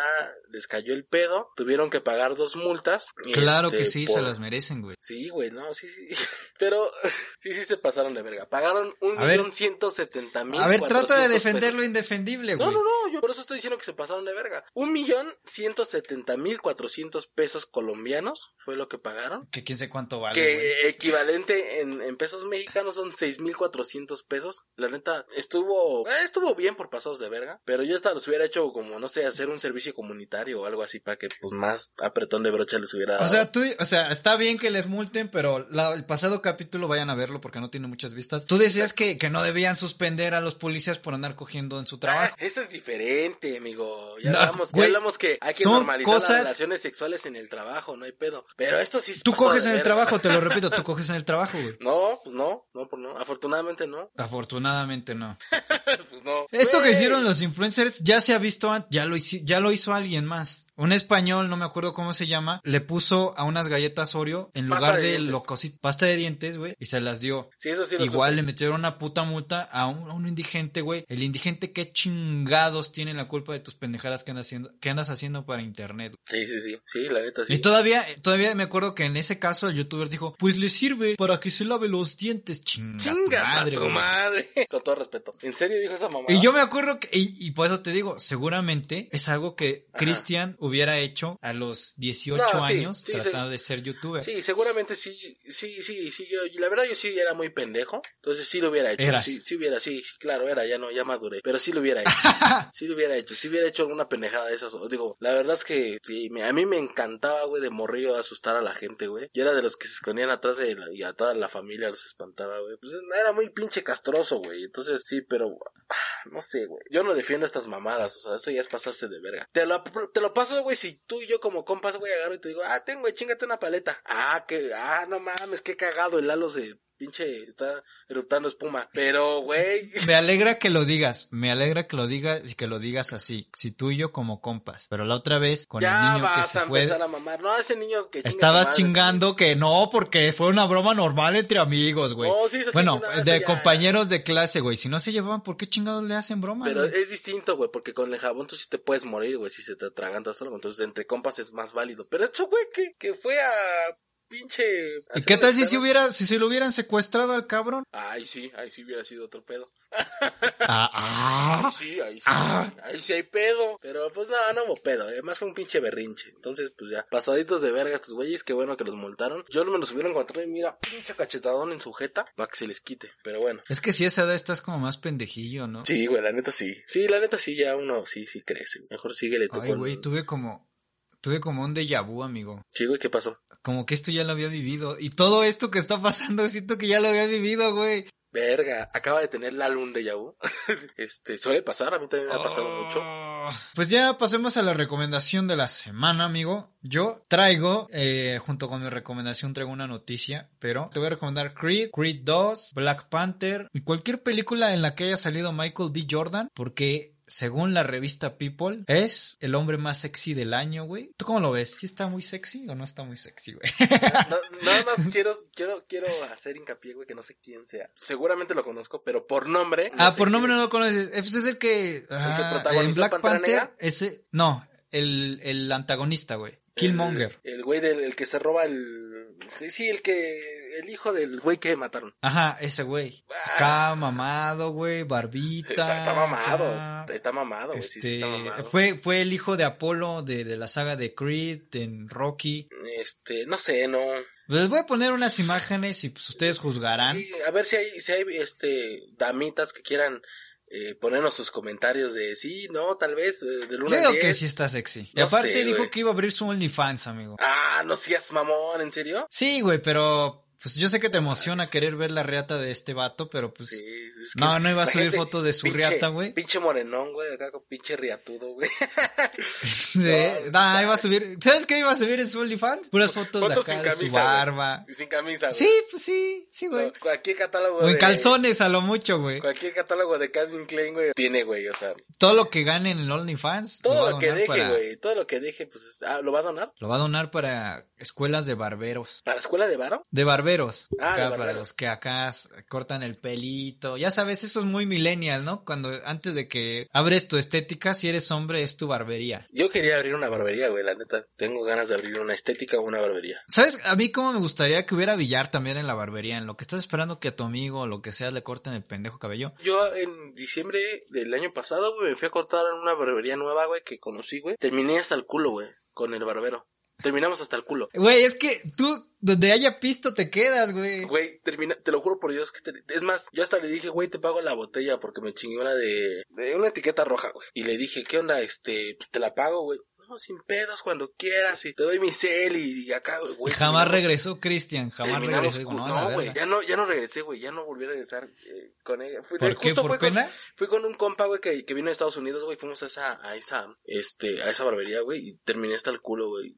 les cayó el pedo. Tuvieron que pagar dos multas. Claro este, que sí, por- se las merecen, güey. Sí, güey, no, sí, sí. Pero sí, sí se pasaron de verga. Pagaron un A ver. millón ciento setenta mil. A ver, trata de defender pesos. lo indefendible, güey. No, no, no, yo por eso estoy diciendo que se pasaron de verga. Un millón ciento setenta mil cuatrocientos pesos colombianos fue lo que pagaron. Que quién sé cuánto vale, que equivalente en, en pesos mexicanos son seis mil cuatrocientos pesos. La neta, estuvo, eh, estuvo bien por pasados de verga. Pero yo hasta los hubiera hecho como, no sé, hacer un servicio comunitario o algo así para que pues más apretón de brocha les hubiera O sea, tú, o sea, está bien que les multen, pero la- el pasado capítulo vayan a verlo porque no tiene muchas vistas. Tú decías que, que no debían suspender a los policías por andar cogiendo en su trabajo. Ah, eso es diferente, amigo. Ya No, hablamos, ya hablamos que hay que normalizar cosas- las relaciones sexuales en el trabajo, no hay pedo. Pero esto sí se Tú coges en el trabajo, te lo repito, tú coges en el trabajo, güey. No, pues no, no, pues no. Afortunadamente no. Afortunadamente no. pues no. Esto que hicieron los influencers ya se ha visto, ya lo, ya lo hizo alguien más. Un español, no me acuerdo cómo se llama, le puso a unas galletas Oreo en Pasta lugar de de, dientes. lo cosi- pasta de dientes, güey, y se las dio. Sí, eso sí lo Igual supe. le metieron una puta multa a un, a un indigente, güey. El indigente, ¿qué chingados tiene la culpa de tus pendejadas que andas haciendo, que andas haciendo para internet? Sí, sí, sí. Sí, la neta sí. Y todavía, todavía me acuerdo que en ese caso el youtuber dijo, pues le sirve para que se lave los dientes, chinga Chingas madre, a tu güey". madre. Con todo respeto. ¿En serio dijo esa mamá? Y yo me acuerdo que, y, y por eso te digo, seguramente es algo que. Cristian hubiera hecho a los 18 No, sí, años sí, tratando de ser youtuber. Sí, seguramente sí, sí, sí, sí, yo, la verdad yo sí era muy pendejo, entonces sí lo hubiera hecho, Eras. sí, sí hubiera, sí, sí, claro, era, ya no, ya maduré, pero sí lo hubiera hecho, sí lo hubiera hecho, sí hubiera hecho alguna pendejada de esas, digo, la verdad es que sí, me- a mí me encantaba, güey, de morrillo asustar a la gente, güey, yo era de los que se escondían atrás de la, y a toda la familia los espantaba, güey, pues era muy pinche castroso, güey, entonces sí, pero, ah, no sé, güey, yo no defiendo estas mamadas, o sea, eso ya es pasarse de verga, te lo, te lo paso, güey, si tú y yo como compas, güey, agarro y te digo, ah, tengo, chingate una paleta. Ah, que, ah, no mames, qué cagado, el Lalo se pinche está eruptando espuma. Pero, güey, Me alegra que lo digas, me alegra que lo digas y que lo digas así, si tú y yo como compas. Pero la otra vez con el ya niño que vas se a fue, empezar a mamar. No, ese niño que estabas madre, chingando que no, porque fue una broma normal entre amigos, güey. No, sí, eso sí, bueno, de ya- compañeros de clase, güey. Si no se llevaban, ¿por qué chingados le hacen broma? Pero es distinto, güey, porque con el jabón tú sí te puedes morir, güey, si se te atraganta solo. Entonces, entre compas es más válido. Pero esto, güey, que, que fue a pinche... ¿Y qué tal si se hubiera, si se lo hubieran secuestrado al cabrón? Ay, sí, ahí sí hubiera sido otro pedo. Ah, ah. Ahí sí, ahí sí. Ah. Ahí sí hay pedo. Pero pues no, no hubo pedo. Además fue un pinche berrinche. Entonces, pues ya, pasaditos de verga estos güeyes. Qué bueno que los multaron. Yo me los hubiera encontrado y mira, pinche cachetadón en su jeta. Para que se les quite. Pero bueno. Es que si esa edad estás como más pendejillo, ¿no? Sí, güey, la neta sí. Sí, la neta sí, ya uno sí, sí crece. Mejor síguele tú Ay, con- güey, tuve como, tuve como un déjà vu, amigo. Sí, güey, ¿qué pasó? Como que esto ya lo había vivido. Y todo esto que está pasando, siento que ya lo había vivido, güey. Verga, acaba de tener la luna de Yahoo. este, suele pasar, a mí también me ha pasado mucho. Oh. Pues ya pasemos a la recomendación de la semana, amigo. Yo traigo, eh, junto con mi recomendación, traigo una noticia, pero te voy a recomendar Creed, Creed 2, Black Panther y cualquier película en la que haya salido Michael B. Jordan, porque según la revista People, es el hombre más sexy del año, güey. ¿Tú cómo lo ves? ¿Sí está muy sexy o no está muy sexy, güey? No- nada más quiero, quiero, quiero hacer hincapié, güey, que no sé quién sea. Seguramente lo conozco, pero por nombre. no ah, por nombre quién no lo conoces. Ese es el que... ah, protagonizó en Black Panther, Negra? ese... No, el, el antagonista, güey. Killmonger. El, el güey del el que se roba el. Sí, sí, el que, el hijo del güey que mataron. Ajá, ese güey. Acá mamado, güey, barbita. Está, está mamado, acá. está mamado, güey, sí, sí, Este, está mamado. fue, fue el hijo de Apolo de, de la saga de Creed, en Rocky. Este, no sé, no. Les voy a poner unas imágenes y pues ustedes juzgarán. Sí, a ver si hay, si hay, este, damitas que quieran eh, ponernos sus comentarios de sí, no, tal vez, eh, del 1 Yo al digo 10. que sí está sexy. Y aparte sé, dijo güey. que iba a abrir su OnlyFans, amigo. Ah, no seas mamón, ¿en serio? Sí, güey, pero pues yo sé que te emociona querer ver la reata de este vato, pero pues Sí, es que no, no iba a subir fotos de su pinche- riata, güey. Pinche morenón, güey, acá con pinche riatudo, güey. Sí, No, nah, iba a subir. ¿Sabes qué iba a subir en su OnlyFans? Puras fotos, Fotos de acá de su barba. Y sin camisa, güey. Sí, pues sí, sí, güey. No, cualquier catálogo O en de- calzones a lo mucho, güey. Cualquier catálogo de Calvin Klein, güey, tiene, güey, o sea, Todo lo que gane en el OnlyFans todo lo que deje, para- güey, todo lo que deje, pues, es- ah, ¿lo va a donar? Lo va a donar para escuelas de barberos. ¿Para escuela de varo? De barberos. Ah, Acá de para barberos. los que acá cortan el pelito. Ya sabes, eso es muy millennial, ¿no? Cuando antes de que abres tu estética, si eres hombre, es tu barbería. Yo quería abrir una barbería, güey, la neta. Tengo ganas de abrir una estética o una barbería. ¿Sabes? A mí cómo me gustaría que hubiera billar también en la barbería, en lo que estás esperando que a tu amigo o lo que sea le corten el pendejo cabello. Yo en diciembre del año pasado, güey, me fui a cortar en una barbería nueva, güey, que conocí, güey. Terminé hasta el culo, güey, con el barbero. Terminamos hasta el culo. Güey, es que tú, donde haya pisto, te quedas, güey. Güey, termina, te lo juro por Dios que te- es más, yo hasta le dije, güey, te pago la botella porque me chingué una de, de una etiqueta roja, güey. Y le dije, ¿qué onda? Este, pues te la pago, güey. No, sin pedos, cuando quieras, y te doy mi cel y, y acá, güey. Jamás regresó Cristian, jamás terminamos regresó. Digo, no, güey, ya no, ya no regresé, güey, ya no volví a regresar eh, con ella. Fui, ¿Por qué? justo ¿Por fue con- pena? Fui con un compa, güey, que, que vino de Estados Unidos, güey, fuimos a esa, a esa, este, a esa barbería, güey, y terminé hasta el culo, güey.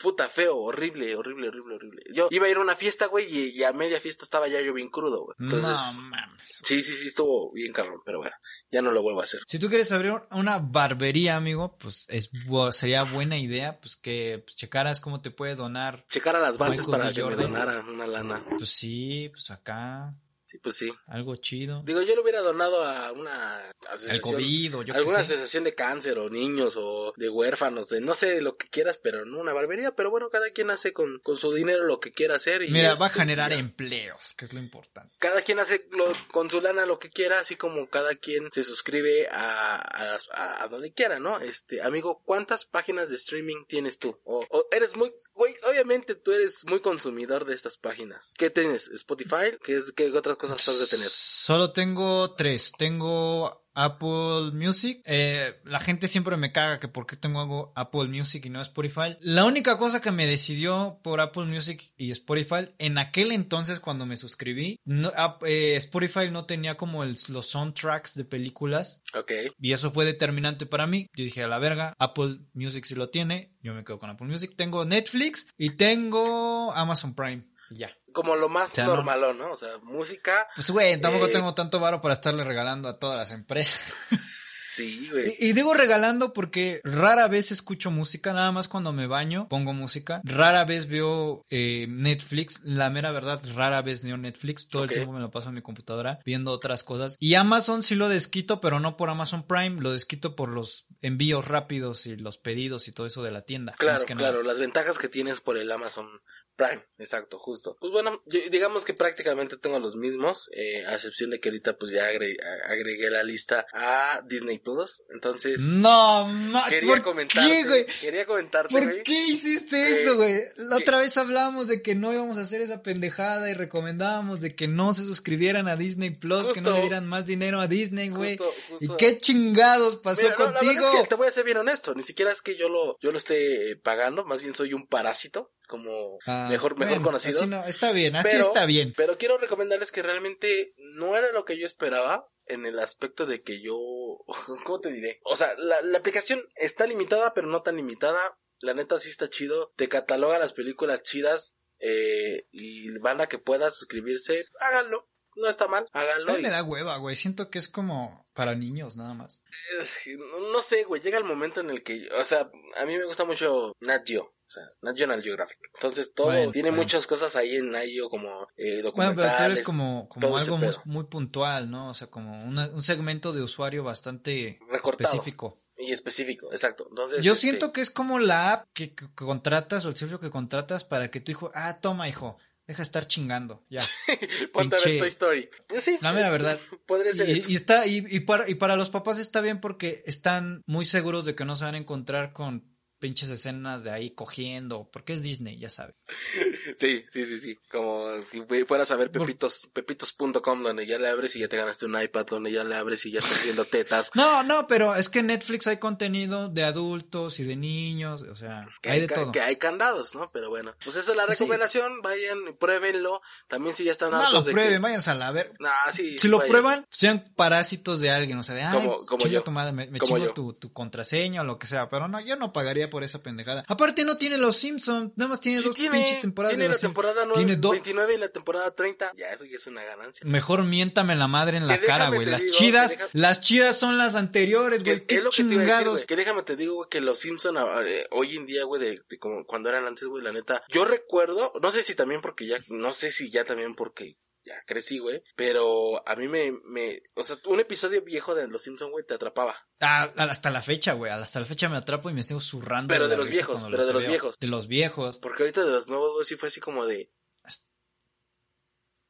Puta feo, horrible, horrible, horrible, horrible. Yo iba a ir a una fiesta, güey, y, y a media fiesta estaba ya yo bien crudo, güey. Entonces, No mames. sí, sí, sí, estuvo bien cabrón, pero bueno, ya no lo vuelvo a hacer. Si tú quieres abrir una barbería, amigo, pues es sería buena idea, pues que pues, checaras cómo te puede donar. Checar a las bases Michael para que me donaran una lana. Pues sí, pues acá, Sí, pues sí. algo chido. Digo, yo le hubiera donado a una asociación. COVID o yo qué alguna sé. asociación de cáncer o niños o de huérfanos, de no sé lo que quieras, pero no una barbería, pero bueno, cada quien hace con, con su dinero lo que quiera hacer. Y Mira, va a generar empleos, que es lo importante. Cada quien hace lo- con su lana lo que quiera, así como cada quien se suscribe a, a, a- a donde quiera, ¿no? Este, amigo, ¿cuántas páginas de streaming tienes tú? O, o eres muy, güey, obviamente tú eres muy consumidor de estas páginas. ¿Qué tienes? ¿Spotify? ¿Qué, es, qué otras cosas has de tener? Solo tengo tres. Tengo Apple Music. Eh, la gente siempre me caga que por qué tengo Apple Music y no Spotify. La única cosa que me decidió por Apple Music y Spotify, en aquel entonces cuando me suscribí, no- eh, Spotify no tenía como el- los soundtracks de películas. Ok. Y eso fue determinante para mí. Yo dije, a la verga, Apple Music sí lo tiene. Yo me quedo con Apple Music. Tengo Netflix y tengo Amazon Prime. Ya. Como lo más O sea, normalón, ¿no? O sea, música. Pues güey, tampoco Eh, tengo tanto varo para estarle regalando a todas las empresas. Sí, güey. Y, y digo regalando porque rara vez escucho música, nada más cuando me baño pongo música. Rara vez veo eh, Netflix, la mera verdad, rara vez veo Netflix. Todo el tiempo me lo paso en mi computadora viendo otras cosas. Y Amazon sí lo desquito, pero no por Amazon Prime, lo desquito por los envíos rápidos y los pedidos y todo eso de la tienda. Claro, que nada. claro, las ventajas que tienes por el Amazon Prime, exacto, justo. Pues bueno, yo- digamos que prácticamente tengo los mismos, eh, a excepción de que ahorita pues ya agregué, agregué la lista a Disney Plus, entonces No, ma quería ¿por comentarte, qué, quería comentarte, ¿Por güey. qué hiciste Eh, eso, güey? La otra vez hablábamos de que no íbamos a hacer esa pendejada y recomendábamos de que no se suscribieran a Disney Plus, que no le dieran más dinero a Disney, güey. Justo, ¿Y qué chingados pasó Mira, no, la contigo? es que te voy a ser bien honesto, ni siquiera es que yo lo, yo lo esté pagando, más bien soy un parásito, como Ah, mejor, mejor bueno, conocido. así no, está bien, así Pero- está bien. Pero quiero recomendarles que realmente no era lo que yo esperaba en el aspecto de que yo, ¿cómo te diré? O sea, la, la aplicación está limitada, pero no tan limitada. La neta sí está chido. Te cataloga las películas chidas eh, y banda que pueda suscribirse, háganlo. No está mal, A háganlo. mí y- me da hueva, güey. Siento que es como para niños nada más. Eh, no, no sé, güey, llega el momento en el que, o sea, a mí me gusta mucho Nat Geo. O sea, National Geographic. Entonces todo Bueno, tiene bueno. muchas cosas ahí en Geo como eh, Bueno, documentales. pero tú eres como, algo muy, puntual, ¿no? O sea, como una- un segmento de usuario bastante Recortado. específico. Y específico, exacto. Entonces, Yo este, siento que es como la app que, que contratas o el servicio que contratas para que tu hijo, ah, toma, hijo, deja de estar chingando, ya. ponte a ver Toy Story. Pues sí. La mera verdad. Podría ser eso. Y, y está, y, y para, y para los papás está bien porque están muy seguros de que no se van a encontrar con pinches escenas de ahí cogiendo, porque es Disney, ya sabes. Sí, sí, sí, sí. Como si fue- fueras a ver pepitos, pepitos.com donde ya le abres y ya te ganaste un iPad, donde ya le abres y ya estás viendo tetas. No, no, pero es que en Netflix hay contenido de adultos y de niños, o sea, Que hay hay, de todo. que hay candados, ¿no? Pero bueno, pues esa es la Sí. recomendación. Vayan, y pruébenlo. También si ya están No hartos lo de prueben, que... váyanse a la ver. Nah, sí, Si lo vayan. prueban, sean parásitos de alguien, o sea, de, ay, Como- como yo. tu madre, me, me Como chingo yo. tu, tu contraseña o lo que sea, pero no, yo no pagaría por esa pendejada. Aparte no tiene los Simpsons, nada más tiene Sí, dos tiene, pinches temporadas tiene de la Simpsons. temporada nueve- Tiene dos. 29 y la temporada 30. Ya, eso ya es una ganancia. Mejor miéntame la madre en la Que cara, güey. Las digo, chidas, deja- las chidas son las anteriores, güey. Qué es lo que te iba a decir, chingados. Que déjame te digo, güey, que los Simpson eh, hoy en día, güey, de, de como cuando eran antes, güey, la neta. Yo recuerdo, no sé si también porque ya, no sé si ya también porque ya crecí, güey, pero a mí me, me, o sea, un episodio viejo de los Simpson, güey, te atrapaba. Ah, hasta la fecha, güey. Hasta la fecha me atrapo y me sigo zurrando. Pero de los viejos, pero de los veo. viejos. De los viejos. Porque ahorita de los nuevos, güey, sí fue así como de,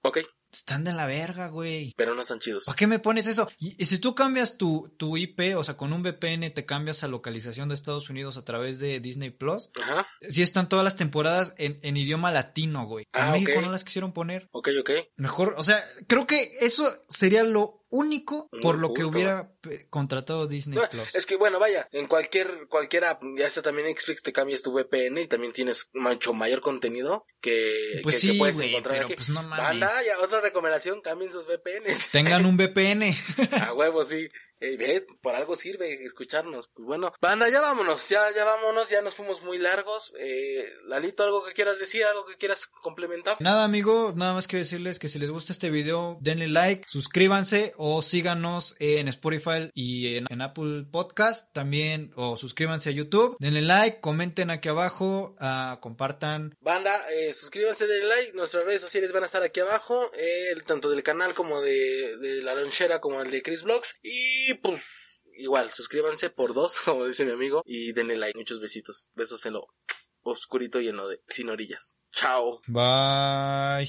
ok, Están de la verga, güey. pero no están chidos. ¿Para qué me pones eso? Y, y si tú cambias tu, tu IP, o sea, con un VPN te cambias a localización de Estados Unidos a través de Disney Plus, Ajá, sí están todas las temporadas en, en idioma latino, güey. En Ah, México ok. no las quisieron poner. ok, ok. Mejor, o sea, creo que eso sería lo único por lo que hubiera contratado Disney No, Plus. es que bueno, vaya, en cualquier, cualquier app, ya sea también Netflix, te cambias tu VPN y también tienes mucho mayor contenido que, Pues que, sí, que puedes encontrar pero aquí. pues no mames. Banda, ya otra recomendación, cambien sus VPNs. Tengan un VPN. A huevo, sí. Eh, ve, por algo sirve escucharnos. Pues bueno, banda, ya vámonos, ya, ya vámonos, ya nos fuimos muy largos. Eh, Lalito, algo que quieras decir, algo que quieras complementar. Nada, amigo, nada más que decirles que si les gusta este video, denle like, suscríbanse o síganos en Spotify y en, en Apple Podcast también, o suscríbanse a YouTube, denle like, comenten aquí abajo, ah, compartan. Banda, eh, suscríbanse, denle like, nuestras redes sociales van a estar aquí abajo, eh, tanto del canal como de, de la lonchera como el de Chris Vlogs. Y pues, igual, suscríbanse por dos, como dice mi amigo, y denle like. Muchos besitos. Besos en lo oscurito y en lo de sin orillas. Chao. Bye.